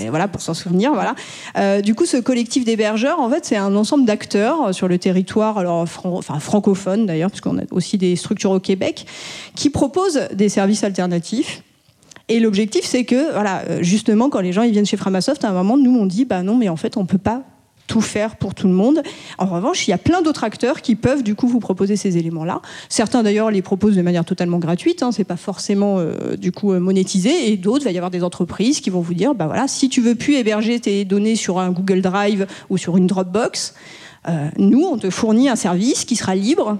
voilà, pour s'en souvenir. Voilà. du coup, ce collectif d'hébergeurs, en fait, c'est un ensemble d'acteurs sur le territoire, alors enfin francophone d'ailleurs, puisqu'on a aussi des structures au Québec, qui proposent des services alternatifs et l'objectif, c'est que, voilà, euh, justement, quand les gens ils viennent chez Framasoft, à un moment, nous, on dit, bah non, mais en fait, on peut pas tout faire pour tout le monde. En revanche, il y a plein d'autres acteurs qui peuvent du coup vous proposer ces éléments-là. Certains d'ailleurs les proposent de manière totalement gratuite, hein, c'est pas forcément euh, du coup euh, monétisé, et d'autres, il va y avoir des entreprises qui vont vous dire, bah voilà, si tu veux plus héberger tes données sur un Google Drive ou sur une Dropbox, nous on te fournit un service qui sera libre,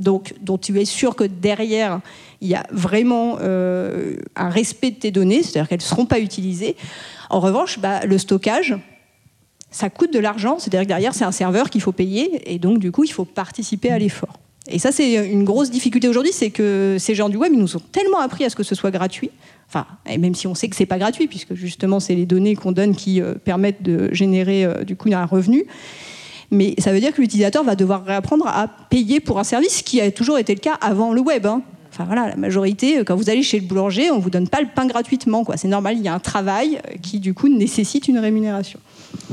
donc dont tu es sûr que derrière il y a vraiment euh, un respect de tes données, c'est-à-dire qu'elles ne seront pas utilisées. En revanche, bah, le stockage, ça coûte de l'argent, c'est-à-dire que derrière, c'est un serveur qu'il faut payer, et donc du coup, il faut participer à l'effort. Et ça, c'est une grosse difficulté aujourd'hui, c'est que ces gens du web, ils nous ont tellement appris à ce que ce soit gratuit, enfin, et même si on sait que c'est pas gratuit, puisque justement, c'est les données qu'on donne qui euh, permettent de générer euh, du coup un revenu. Mais ça veut dire que l'utilisateur va devoir réapprendre à payer pour un service, qui a toujours été le cas avant le web. Hein. Enfin voilà, la majorité, euh, quand vous allez chez le boulanger, on vous donne pas le pain gratuitement. Quoi. C'est normal, il y a un travail euh, qui du coup nécessite une rémunération.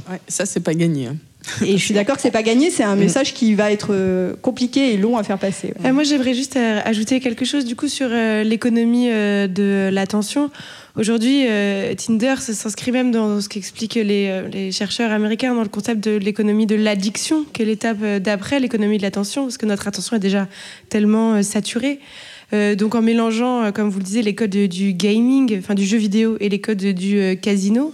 Ouais, ça c'est pas gagné. Hein. Et je suis d'accord que c'est pas gagné, c'est un mm. message qui va être euh, compliqué et long à faire passer. moi, j'aimerais juste ajouter quelque chose du coup sur l'économie de l'attention. Aujourd'hui, Tinder s'inscrit même dans ce qu'expliquent les, les, chercheurs américains dans le concept de l'économie de l'addiction, qui est l'étape d'après l'économie de l'attention, parce que notre attention est déjà tellement saturée. Euh, donc en mélangeant, euh, comme vous le disiez, les codes du gaming, enfin du jeu vidéo et les codes du euh, casino,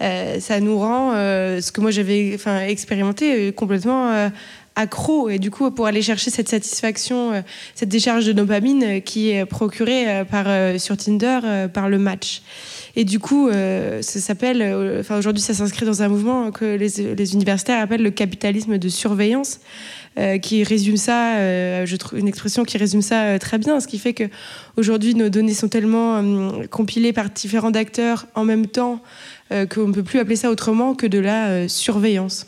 ça nous rend ce que moi j'avais expérimenté complètement accro. Et du coup, pour aller chercher cette satisfaction, cette décharge de dopamine qui est procurée par, sur Tinder par le match. Et du coup, ça s'appelle, enfin aujourd'hui, ça s'inscrit dans un mouvement que les, universitaires appellent le capitalisme de surveillance. Euh, qui résume ça, euh, je trouve une expression qui résume ça euh, très bien, ce qui fait que aujourd'hui nos données sont tellement compilées par différents acteurs en même temps qu'on ne peut plus appeler ça autrement que de la surveillance.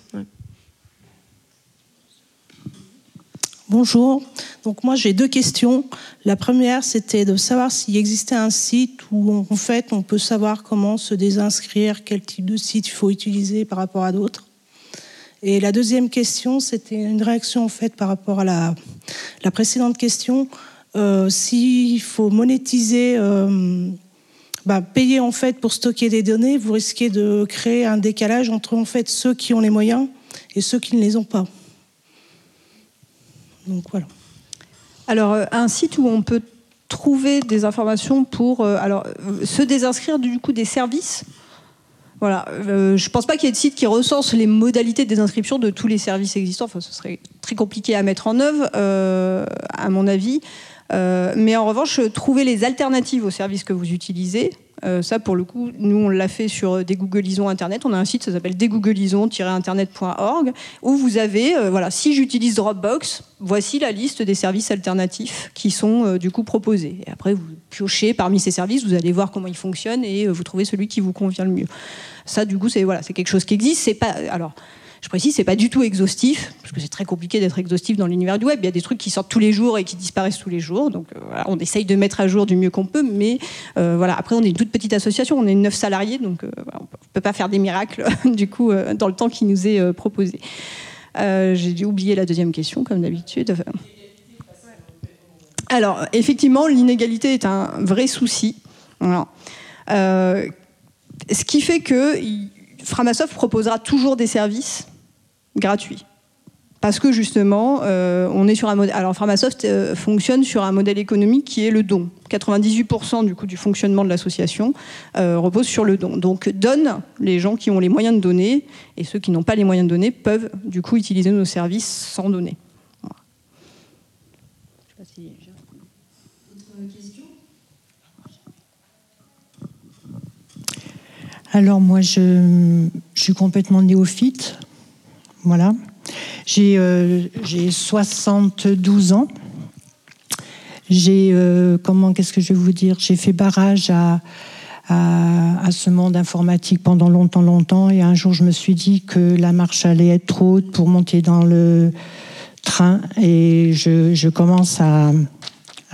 Bonjour. Donc moi j'ai deux questions. La première c'était de savoir s'il existait un site où en fait on peut savoir comment se désinscrire, quel type de site il faut utiliser par rapport à d'autres. Et la deuxième question, c'était une réaction en fait par rapport à la, précédente question. Euh, S'il faut monétiser, euh, bah, payer en fait pour stocker des données, vous risquez de créer un décalage entre en fait ceux qui ont les moyens et ceux qui ne les ont pas. Donc voilà. Alors euh, un site où on peut trouver des informations pour euh, alors se désinscrire du coup des services voilà, euh, je pense pas qu'il y ait de site qui recense les modalités des inscriptions de tous les services existants. Ce serait très compliqué à mettre en œuvre, euh, à mon avis. Euh, mais en revanche, trouver les alternatives aux services que vous utilisez, euh, ça, pour le coup, nous, on l'a fait sur Dégooglisons Internet. On a un site, ça s'appelle dégooglisons-internet.org, où vous avez, euh, voilà, si j'utilise Dropbox, voici la liste des services alternatifs qui sont du coup proposés. Et après, vous piochez parmi ces services, vous allez voir comment ils fonctionnent et vous trouvez celui qui vous convient le mieux. Ça, du coup, c'est voilà, quelque chose qui existe. C'est pas, alors, je précise, c'est pas du tout exhaustif, parce que c'est très compliqué d'être exhaustif dans l'univers du web. Il y a des trucs qui sortent tous les jours et qui disparaissent tous les jours. Donc euh, voilà, on essaye de mettre à jour du mieux qu'on peut, mais euh, voilà. Après, on est une toute petite association, on est neuf salariés, donc euh, on peut pas faire des miracles du coup dans le temps qui nous est proposé. J'ai oublié la deuxième question, comme d'habitude. Alors, effectivement, l'inégalité est un vrai souci. ce qui fait que Framasoft proposera toujours des services gratuit. Parce que justement, euh, on est sur un modèle. Alors, Pharmasoft euh, fonctionne sur un modèle économique qui est le don. 98% du coût du fonctionnement de l'association euh, repose sur le don. Donc, donne les gens qui ont les moyens de donner et ceux qui n'ont pas les moyens de donner peuvent du coup utiliser nos services sans donner. Sais pas si Alors moi, je, suis complètement néophyte. Voilà. J'ai 72 ans. J'ai, comment, qu'est-ce que je vais dire? J'ai fait barrage à, ce monde informatique pendant longtemps, longtemps. Et un jour, je me suis dit que la marche allait être trop haute pour monter dans le train. Et je, commence à,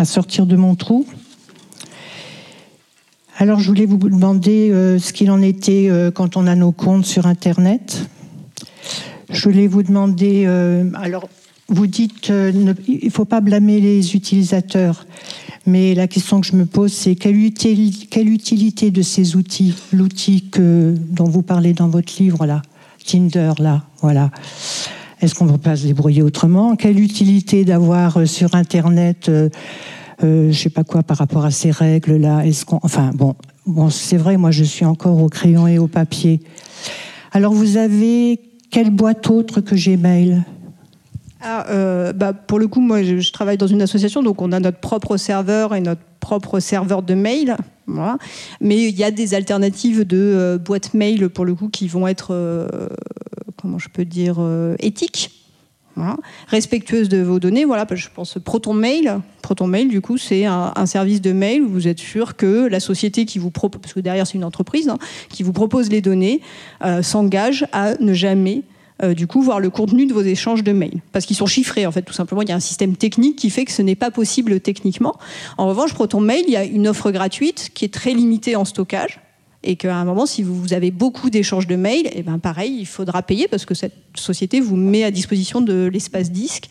sortir de mon trou. Alors, je voulais vous demander euh, ce qu'il en était euh, quand on a nos comptes sur Internet. Je voulais vous demander, euh, alors, vous dites, il ne faut pas blâmer les utilisateurs. Mais la question que je me pose, c'est quelle, utilité de ces outils, l'outil dont vous parlez dans votre livre là, Tinder là, voilà. Est-ce qu'on ne va pas se débrouiller autrement? Quelle utilité d'avoir euh, sur Internet, euh, euh, je ne sais pas quoi par rapport à ces règles là Est-ce qu'on, enfin bon, c'est vrai, moi je suis encore au crayon et au papier. Alors vous avez quelle boîte autre que Gmail? Ah, euh, bah, pour le coup, moi, je, travaille dans une association, donc on a notre propre serveur et notre propre serveur de mail. Mais il y a des alternatives de euh, boîtes mail, pour le coup, qui vont être, euh, comment je peux dire, éthiques. Respectueuses de vos données. Voilà, je pense Proton Mail. Proton Mail, du coup, c'est un, service de mail où vous êtes sûr que la société qui vous propose, parce que derrière c'est une entreprise, hein, qui vous propose les données, s'engage à ne jamais euh, du coup voir le contenu de vos échanges de mails. Parce qu'ils sont chiffrés, en fait, tout simplement. Il y a un système technique qui fait que ce n'est pas possible techniquement. En revanche, Proton Mail, il y a une offre gratuite qui est très limitée en stockage. Et qu'à un moment, si vous avez beaucoup d'échanges de mails, eh ben pareil, il faudra payer parce que cette société vous met à disposition de l'espace disque.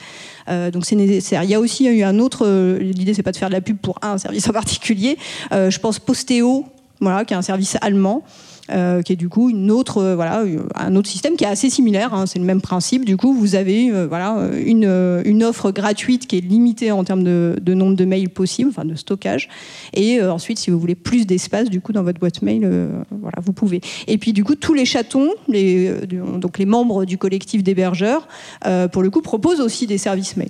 Euh, donc c'est nécessaire. Il y a aussi eu un autre. Euh, l'idée, c'est pas de faire de la pub pour un service en particulier. je pense Postéo, voilà, qui est un service allemand. Euh, qui est du coup euh, voilà, un autre système qui est assez similaire. Hein, c'est le même principe. Du coup, vous avez euh, une, offre gratuite qui est limitée en termes de, nombre de mails possibles, enfin de stockage. Et ensuite, si vous voulez plus d'espace, du coup, dans votre boîte mail, voilà, vous pouvez. Et puis, du coup, tous les chatons, les, donc les membres du collectif d'hébergeurs, pour le coup, proposent aussi des services mail.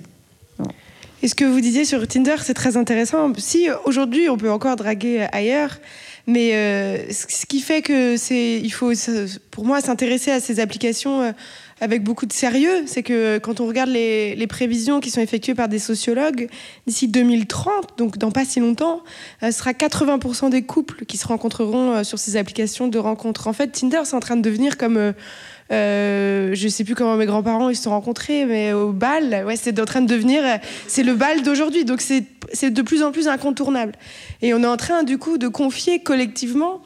Et ce que vous disiez sur Tinder, c'est très intéressant. Si aujourd'hui on peut encore draguer ailleurs, mais euh, ce qui fait que c'est, il faut, pour moi, s'intéresser à ces applications euh, avec beaucoup de sérieux, c'est que quand on regarde les, les, prévisions qui sont effectuées par des sociologues, d'ici 2030, donc dans pas si longtemps, euh, ce sera 80% des couples qui se rencontreront sur ces applications de rencontres. En fait, Tinder, c'est en train de devenir comme euh, je sais plus comment mes grands-parents ils se sont rencontrés, mais au bal, ouais, c'est en train de devenir, c'est le bal d'aujourd'hui, donc c'est de plus en plus incontournable. Et on est en train du coup de confier collectivement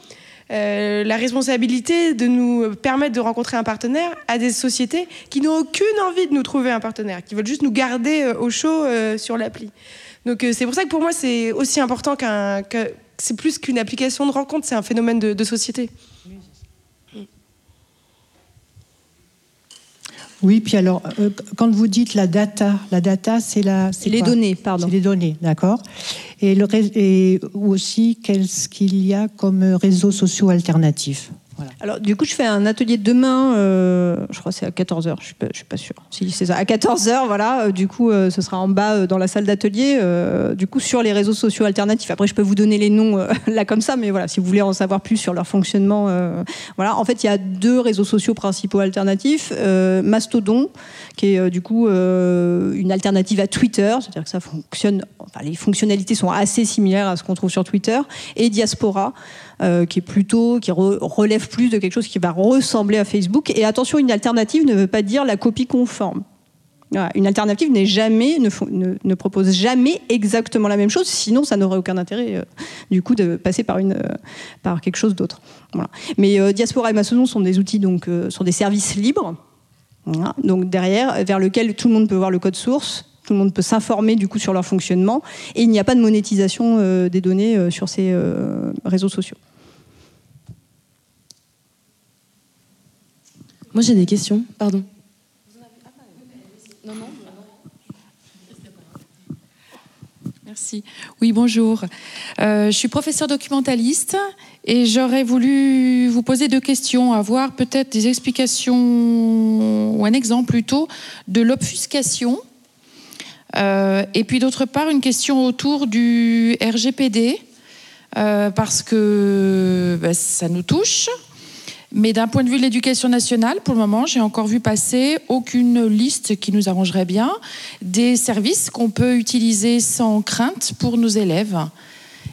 euh, la responsabilité de nous permettre de rencontrer un partenaire à des sociétés qui n'ont aucune envie de nous trouver un partenaire, qui veulent juste nous garder euh, au chaud euh, sur l'appli. Donc c'est pour ça que pour moi c'est aussi important qu'un, que c'est plus qu'une application de rencontre, c'est un phénomène de, société. Puis alors, euh, quand vous dites la data, la data, c'est la. C'est les données, pardon. C'est les données, d'accord. Et, le, et aussi, qu'est-ce qu'il y a comme réseaux sociaux alternatifs? Alors, du coup, je fais un atelier demain, euh, je crois que c'est à 14h, je ne suis, pas sûre. Si c'est ça, à 14h, voilà, euh, du coup, euh, ce sera en bas dans la salle d'atelier, du coup, sur les réseaux sociaux alternatifs. Après, je peux vous donner les noms là comme ça, mais voilà, si vous voulez en savoir plus sur leur fonctionnement, voilà. En fait, il y a deux réseaux sociaux principaux alternatifs Mastodon, qui est du coup une alternative à Twitter, c'est-à-dire que ça fonctionne, enfin, les fonctionnalités sont assez similaires à ce qu'on trouve sur Twitter, et Diaspora. Euh, qui est plutôt, qui relève plus de quelque chose qui va ressembler à Facebook. Et attention, une alternative ne veut pas dire la copie conforme. Une alternative n'est jamais, ne, propose jamais exactement la même chose, sinon ça n'aurait aucun intérêt euh, du coup de passer par, une, euh, par quelque chose d'autre. Mais Diaspora et Mastodon sont des outils, donc sont des services libres, donc derrière, vers lequel tout le monde peut voir le code source, tout le monde peut s'informer du coup sur leur fonctionnement, et il n'y a pas de monétisation des données sur ces réseaux sociaux. Moi, j'ai des questions. Pardon. Non, non. Merci. Oui, bonjour. Euh, je suis professeur documentaliste et j'aurais voulu vous poser deux questions, avoir peut-être des explications ou un exemple plutôt de l'obfuscation. Euh, et puis d'autre part, une question autour du RGPD, euh, parce que ben, ça nous touche. Mais d'un point de vue de l'éducation nationale, pour le moment, j'ai encore vu passer aucune liste qui nous arrangerait bien des services qu'on peut utiliser sans crainte pour nos élèves.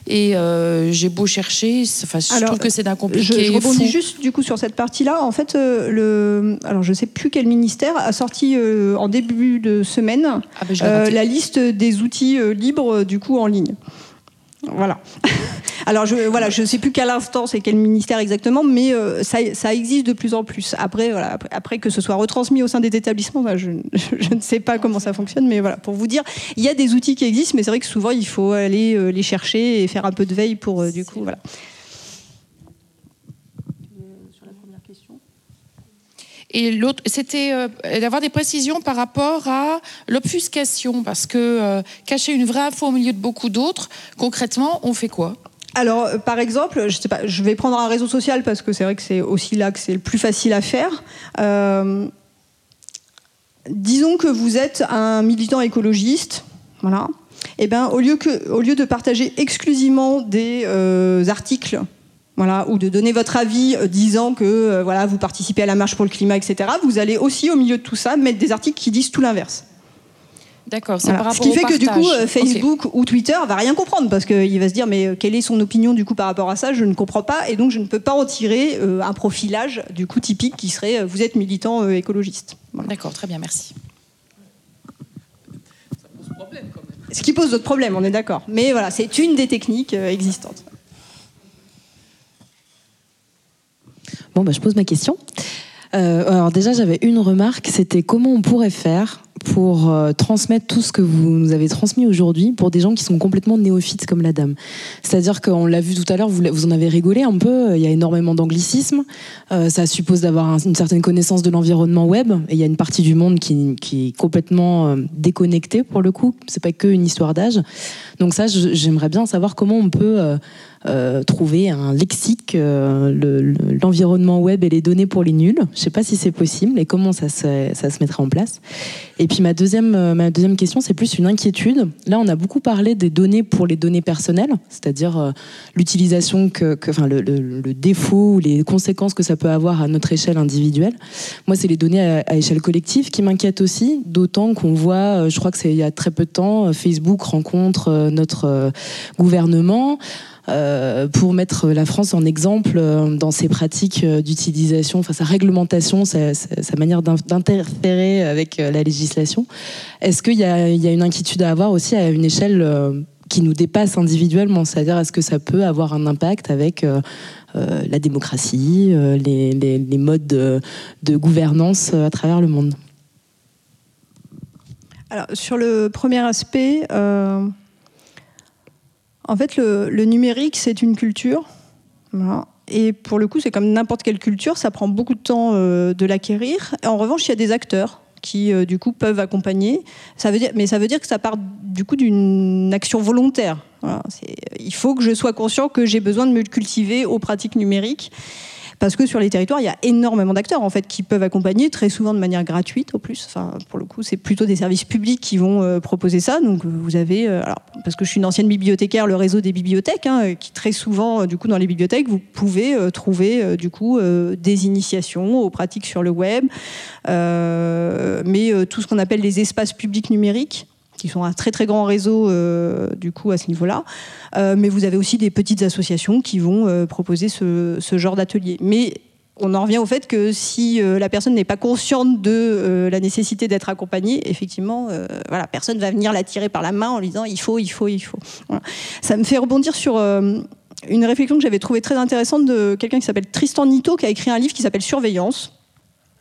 Et euh, j'ai beau chercher, enfin, je trouve que c'est d'un compliqué. Je, je rebondis juste du coup sur cette partie-là. En fait, euh, le, alors je sais plus quel ministère a sorti euh, en début de semaine Ah ben, la liste des outils libres du coup en ligne. Voilà. Alors je voilà, je sais plus quelle instance et quel ministère exactement, mais euh, ça, ça existe de plus en plus. Après voilà, après, après que ce soit retransmis au sein des établissements, bah, je, je ne sais pas comment ça fonctionne, mais voilà, pour vous dire, il y a des outils qui existent, mais c'est vrai que souvent il faut aller euh, les chercher et faire un peu de veille pour euh, du coup voilà. Et l'autre, c'était euh, d'avoir des précisions par rapport à l'obfuscation, parce que euh, cacher une vraie info au milieu de beaucoup d'autres, concrètement, on fait quoi? Alors, euh, par exemple, je sais pas, je vais prendre un réseau social parce que c'est vrai que c'est aussi là que c'est le plus facile à faire. Disons que vous êtes un militant écologiste, voilà. Et ben, au lieu que, au lieu de partager exclusivement des articles. Voilà, ou de donner votre avis euh, disant que euh, voilà, vous participez à la marche pour le climat, etc. Vous allez aussi, au milieu de tout ça, mettre des articles qui disent tout l'inverse. D'accord, c'est Voilà. par Ce rapport qui au fait que du coup, euh, Ok. Facebook ou Twitter va rien comprendre parce qu'il va se dire mais quelle est son opinion du coup par rapport à ça Je ne comprends pas et donc je ne peux pas en tirer euh, un profilage du coup typique qui serait euh, vous êtes militant euh, écologiste. Voilà. D'accord, très bien, merci. Ce qui pose d'autres problèmes, on est d'accord. Mais voilà, c'est une des techniques euh, existantes. Bon, bah, je pose ma question. Euh, alors déjà, j'avais une remarque, c'était comment on pourrait faire pour euh, transmettre tout ce que vous nous avez transmis aujourd'hui pour des gens qui sont complètement néophytes comme la dame. C'est-à-dire qu'on l'a vu tout à l'heure, vous, en avez rigolé un peu, il y a énormément d'anglicisme, euh, ça suppose d'avoir un- une certaine connaissance de l'environnement web, et il y a une partie du monde qui, qui est complètement euh, déconnectée pour le coup, c'est pas que une histoire d'âge. Donc ça, j'aimerais bien savoir comment on peut... euh, euh, trouver un lexique, euh, le- le- l'environnement web et les données pour les nuls. Je ne sais pas si c'est possible et comment ça se, ça se mettrait en place. Puis ma deuxième, euh, ma deuxième question, c'est plus une inquiétude. Là, on a beaucoup parlé des données pour les données personnelles, c'est-à-dire euh, l'utilisation, que, que- enfin le, le- le défaut ou les conséquences que ça peut avoir à notre échelle individuelle. Moi, c'est les données à, à échelle collective qui m'inquiètent aussi, d'autant qu'on voit, euh, je crois que c'est il y a très peu de temps, Facebook rencontre notre gouvernement pour mettre la France en exemple euh, dans ses pratiques euh, d'utilisation, enfin sa réglementation, sa, manière d'in- d'interférer avec euh, la législation. Est-ce qu'il y a, une inquiétude à avoir aussi à une échelle euh, qui nous dépasse individuellement? C'est-à-dire, est-ce que ça peut avoir un impact avec euh, euh, la démocratie, euh, les, modes de, gouvernance euh, à travers le monde? Alors, sur le premier aspect, euh, en fait, le, numérique, c'est une culture. Et pour le coup, c'est comme n'importe quelle culture, ça prend beaucoup de temps euh, de l'acquérir. En revanche, il y a des acteurs qui, euh, du coup, peuvent accompagner. Ça veut dire, mais ça veut dire que ça part, du coup, d'une action volontaire. Il faut que je sois conscient que j'ai besoin de me cultiver aux pratiques numériques. Parce que sur les territoires, il y a énormément d'acteurs en fait qui peuvent accompagner, très souvent de manière gratuite au plus. Enfin, pour le coup, c'est plutôt des services publics qui vont euh, proposer ça. Donc, euh, vous avez, euh, alors, parce que je suis une ancienne bibliothécaire, le réseau des bibliothèques, hein, qui très souvent, du coup, dans les bibliothèques, vous pouvez trouver du coup des initiations aux pratiques sur le web, mais tout ce qu'on appelle les espaces publics numériques qui sont un très très grand réseau euh, du coup à ce niveau-là. Euh, mais vous avez aussi des petites associations qui vont euh, proposer ce, genre d'atelier. Mais on en revient au fait que si la personne n'est pas consciente de la nécessité d'être accompagnée, effectivement, voilà, personne va venir la tirer par la main en lui disant il faut, il faut, il faut. Ça me fait rebondir sur une réflexion que j'avais trouvée très intéressante de quelqu'un qui s'appelle Tristan Nito, qui a écrit un livre qui s'appelle Surveillance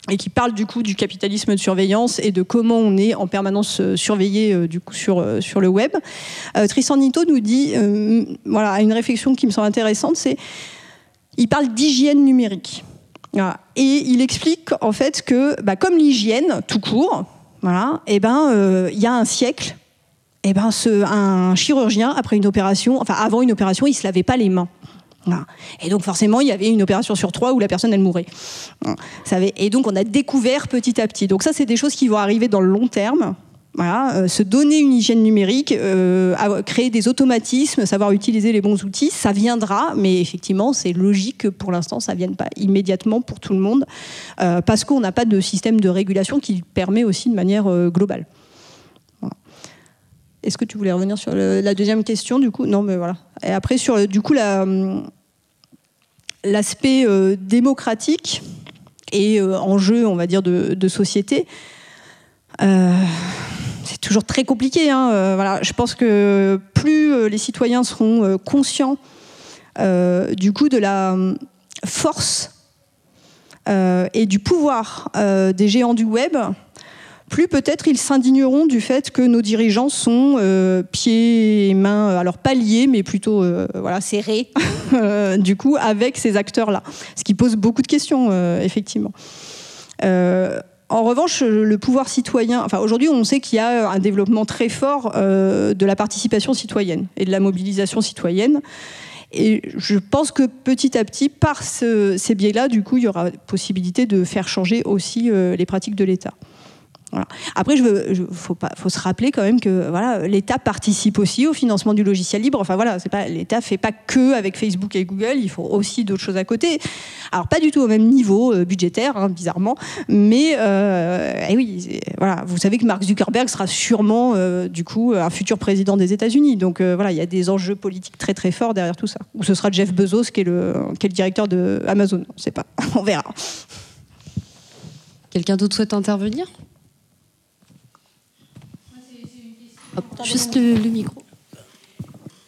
et qui parle du coup du capitalisme de surveillance et de comment on est en permanence euh, surveillé euh, du coup sur euh, sur le web. Euh, Tristan Nito nous dit voilà une réflexion qui me semble intéressante, c'est il parle d'hygiène numérique. Et il explique en fait que bah, comme l'hygiène tout court, voilà, et ben euh, il y a un siècle, et ben ce, un chirurgien après une opération, enfin avant une opération, il se lavait pas les mains. Et donc forcément, il y avait une opération sur trois où la personne elle mourait. Et donc on a découvert petit à petit. Donc ça, c'est des choses qui vont arriver dans le long terme. Voilà, euh, se donner une hygiène numérique, euh, créer des automatismes, savoir utiliser les bons outils, ça viendra, mais effectivement, c'est logique que pour l'instant, ça ne vienne pas immédiatement pour tout le monde, euh, parce qu'on n'a pas de système de régulation qui permet aussi de manière globale. Est-ce que tu voulais revenir sur la deuxième question, du coup? Non, mais voilà. Et après, sur du coup, l'aspect démocratique et enjeu, on va dire, de, société c'est toujours très compliqué. Hein, euh, je pense que plus euh, les citoyens seront euh, conscients du coup de la force et du pouvoir des géants du web, plus peut-être ils s'indigneront du fait que nos dirigeants sont pieds et mains, alors pas liés, mais plutôt voilà, serrés, du coup, avec ces acteurs-là. Ce qui pose beaucoup de questions, effectivement. En revanche, le pouvoir citoyen, enfin aujourd'hui, on sait qu'il y a un développement très fort euh, de la participation citoyenne et de la mobilisation citoyenne. Et je pense que petit à petit, par ces biais-là, du coup, il y aura possibilité de faire changer aussi euh, les pratiques de l'État. Après, je faut, faut se rappeler quand même que voilà, l'État participe aussi au financement du logiciel libre. Enfin voilà, pas l'État fait pas que avec Facebook et Google, il faut aussi d'autres choses à côté. Alors pas du tout au même niveau euh, budgétaire, hein, bizarrement, mais euh, eh oui, voilà, vous savez que Mark Zuckerberg sera sûrement euh, du coup un futur président des États-Unis. Donc voilà, il y a des enjeux politiques très très forts derrière tout ça. Ou ce sera Jeff Bezos qui est le, qui est directeur de Amazon. On sait pas, on verra. Quelqu'un d'autre souhaite intervenir? Juste le, micro.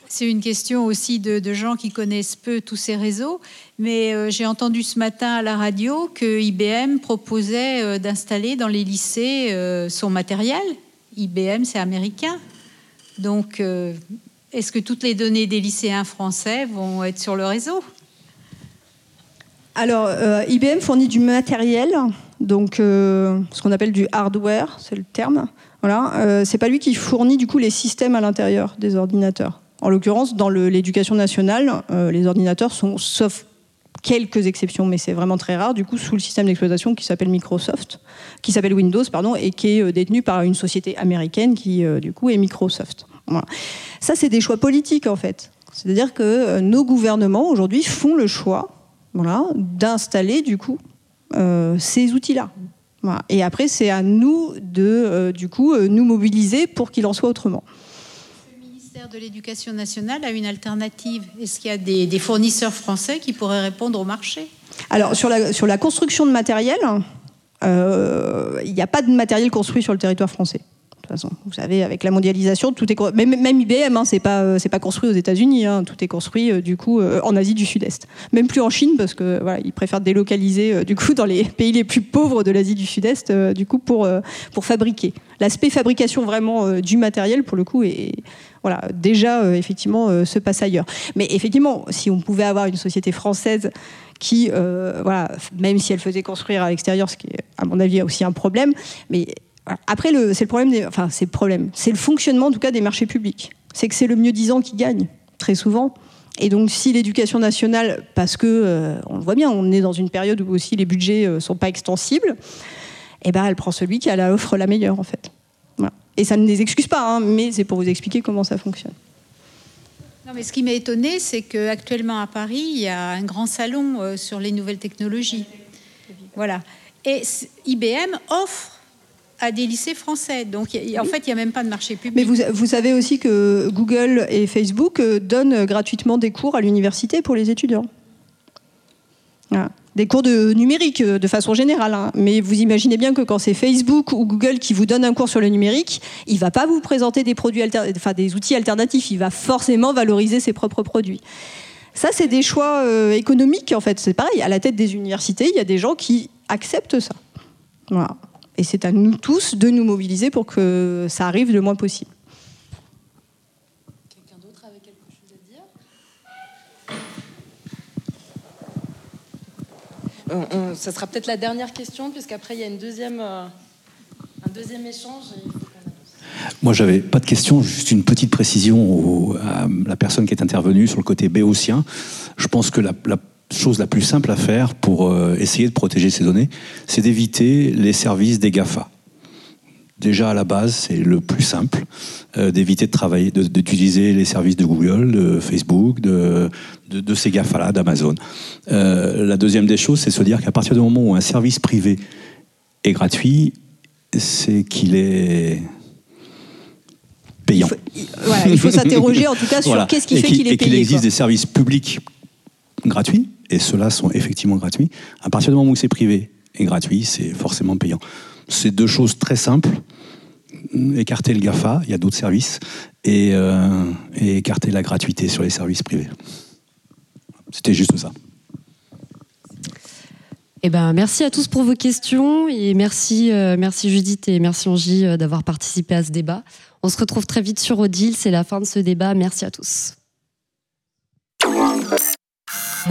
C'est une question aussi de, gens qui connaissent peu tous ces réseaux, mais euh, j'ai entendu ce matin à la radio que IBM proposait euh, d'installer dans les lycées euh, son matériel. IBM, c'est américain. Donc, est-ce que toutes les données des lycéens français vont être sur le réseau? Alors, IBM fournit du matériel, donc ce qu'on appelle du hardware, c'est le terme. Voilà, euh, c'est pas lui qui fournit du coup les systèmes à l'intérieur des ordinateurs. En l'occurrence, dans l'éducation nationale, euh, les ordinateurs sont, sauf quelques exceptions, mais c'est vraiment très rare, du coup, sous le système d'exploitation qui s'appelle Microsoft, qui s'appelle Windows, pardon, et qui est euh, détenu par une société américaine qui, du coup, est Microsoft. Ça, c'est des choix politiques, en fait. C'est-à-dire que nos gouvernements, aujourd'hui, font le choix voilà, d'installer, du coup, ces outils-là. Et après, c'est à nous de, euh, du coup, euh, nous mobiliser pour qu'il en soit autrement. Le ministère de l'Éducation nationale a une alternative. Est-ce qu'il y a des, fournisseurs français qui pourraient répondre au marché? Alors, sur la, sur la construction de matériel, euh, il n'y a pas de matériel construit sur le territoire français Vous savez, avec la mondialisation, tout est même, même IBM, hein, c'est pas euh, c'est pas construit aux États-Unis, hein. tout est construit euh, du coup euh, en Asie du Sud-Est. Même plus en Chine parce que voilà, ils préfèrent délocaliser du coup dans les pays les plus pauvres de l'Asie du Sud-Est du coup pour pour fabriquer. L'aspect fabrication vraiment du matériel pour le coup est voilà, déjà effectivement se passe ailleurs. Mais effectivement, si on pouvait avoir une société française qui, voilà, même si elle faisait construire à l'extérieur, ce qui est à mon avis aussi un problème, mais après, c'est le problème, enfin, c'est le problème. C'est le fonctionnement, en tout cas, des marchés publics. C'est que c'est le mieux disant qui gagne, très souvent. Et donc, si l'éducation nationale, parce que, euh, on le voit bien, on est dans une période où aussi les budgets ne euh, sont pas extensibles, eh ben, elle prend celui qui a l'offre la meilleure, en fait. Et ça ne les excuse pas, hein, mais c'est pour vous expliquer comment ça fonctionne. Non, mais ce qui m'a étonné, c'est qu'actuellement à Paris, il y a un grand salon euh, sur les nouvelles technologies. Voilà. Et IBM offre à des lycées français. Donc en fait, il n'y a même pas de marché public. Mais vous, vous, savez aussi que Google et Facebook euh, donnent gratuitement des cours à l'université pour les étudiants. Des cours de numérique euh, de façon générale. Hein. Mais vous imaginez bien que quand c'est Facebook ou Google qui vous donne un cours sur le numérique, il ne va pas vous présenter des, produits enfin, des outils alternatifs. Il va forcément valoriser ses propres produits. Ça, c'est des choix euh, économiques, en fait. C'est pareil, à la tête des universités, il y a des gens qui acceptent ça. Voilà. Et c'est à nous tous de nous mobiliser pour que ça arrive le moins possible. Quelqu'un d'autre avait quelque chose à dire? Ça sera peut-être la dernière question, puisqu'après il y a une deuxième, euh, un deuxième échange. Moi, j'avais pas de question, juste une petite précision à la personne qui est intervenue sur le côté béotien. Je pense que la, la chose la plus simple à faire pour euh, essayer de protéger ces données, c'est d'éviter les services des GAFA. déjà à la base, c'est le plus simple, euh, d'éviter de travailler, d'utiliser les services de Google, de Facebook, de, de, de ces GAFA-là, d'Amazon. Euh, la deuxième des choses, c'est se dire qu'à partir du moment où un service privé est gratuit, c'est qu'il est payant. Il faut s'interroger en tout cas sur Voilà. qu'est-ce qui Et fait qu'il- est Et qu'il payé. existe quoi. des services publics gratuits, et ceux-là sont effectivement gratuits. À partir du moment où c'est privé et gratuit, c'est forcément payant. C'est deux choses très simples. Écarter le GAFA, il y a d'autres services, et, euh, et écarter la gratuité sur les services privés. C'était juste ça. Eh ben, merci à tous pour vos questions et merci, euh, merci Judith et merci Angie euh, d'avoir participé à ce débat. On se retrouve très vite sur Odile, c'est la fin de ce débat. Merci à tous. あ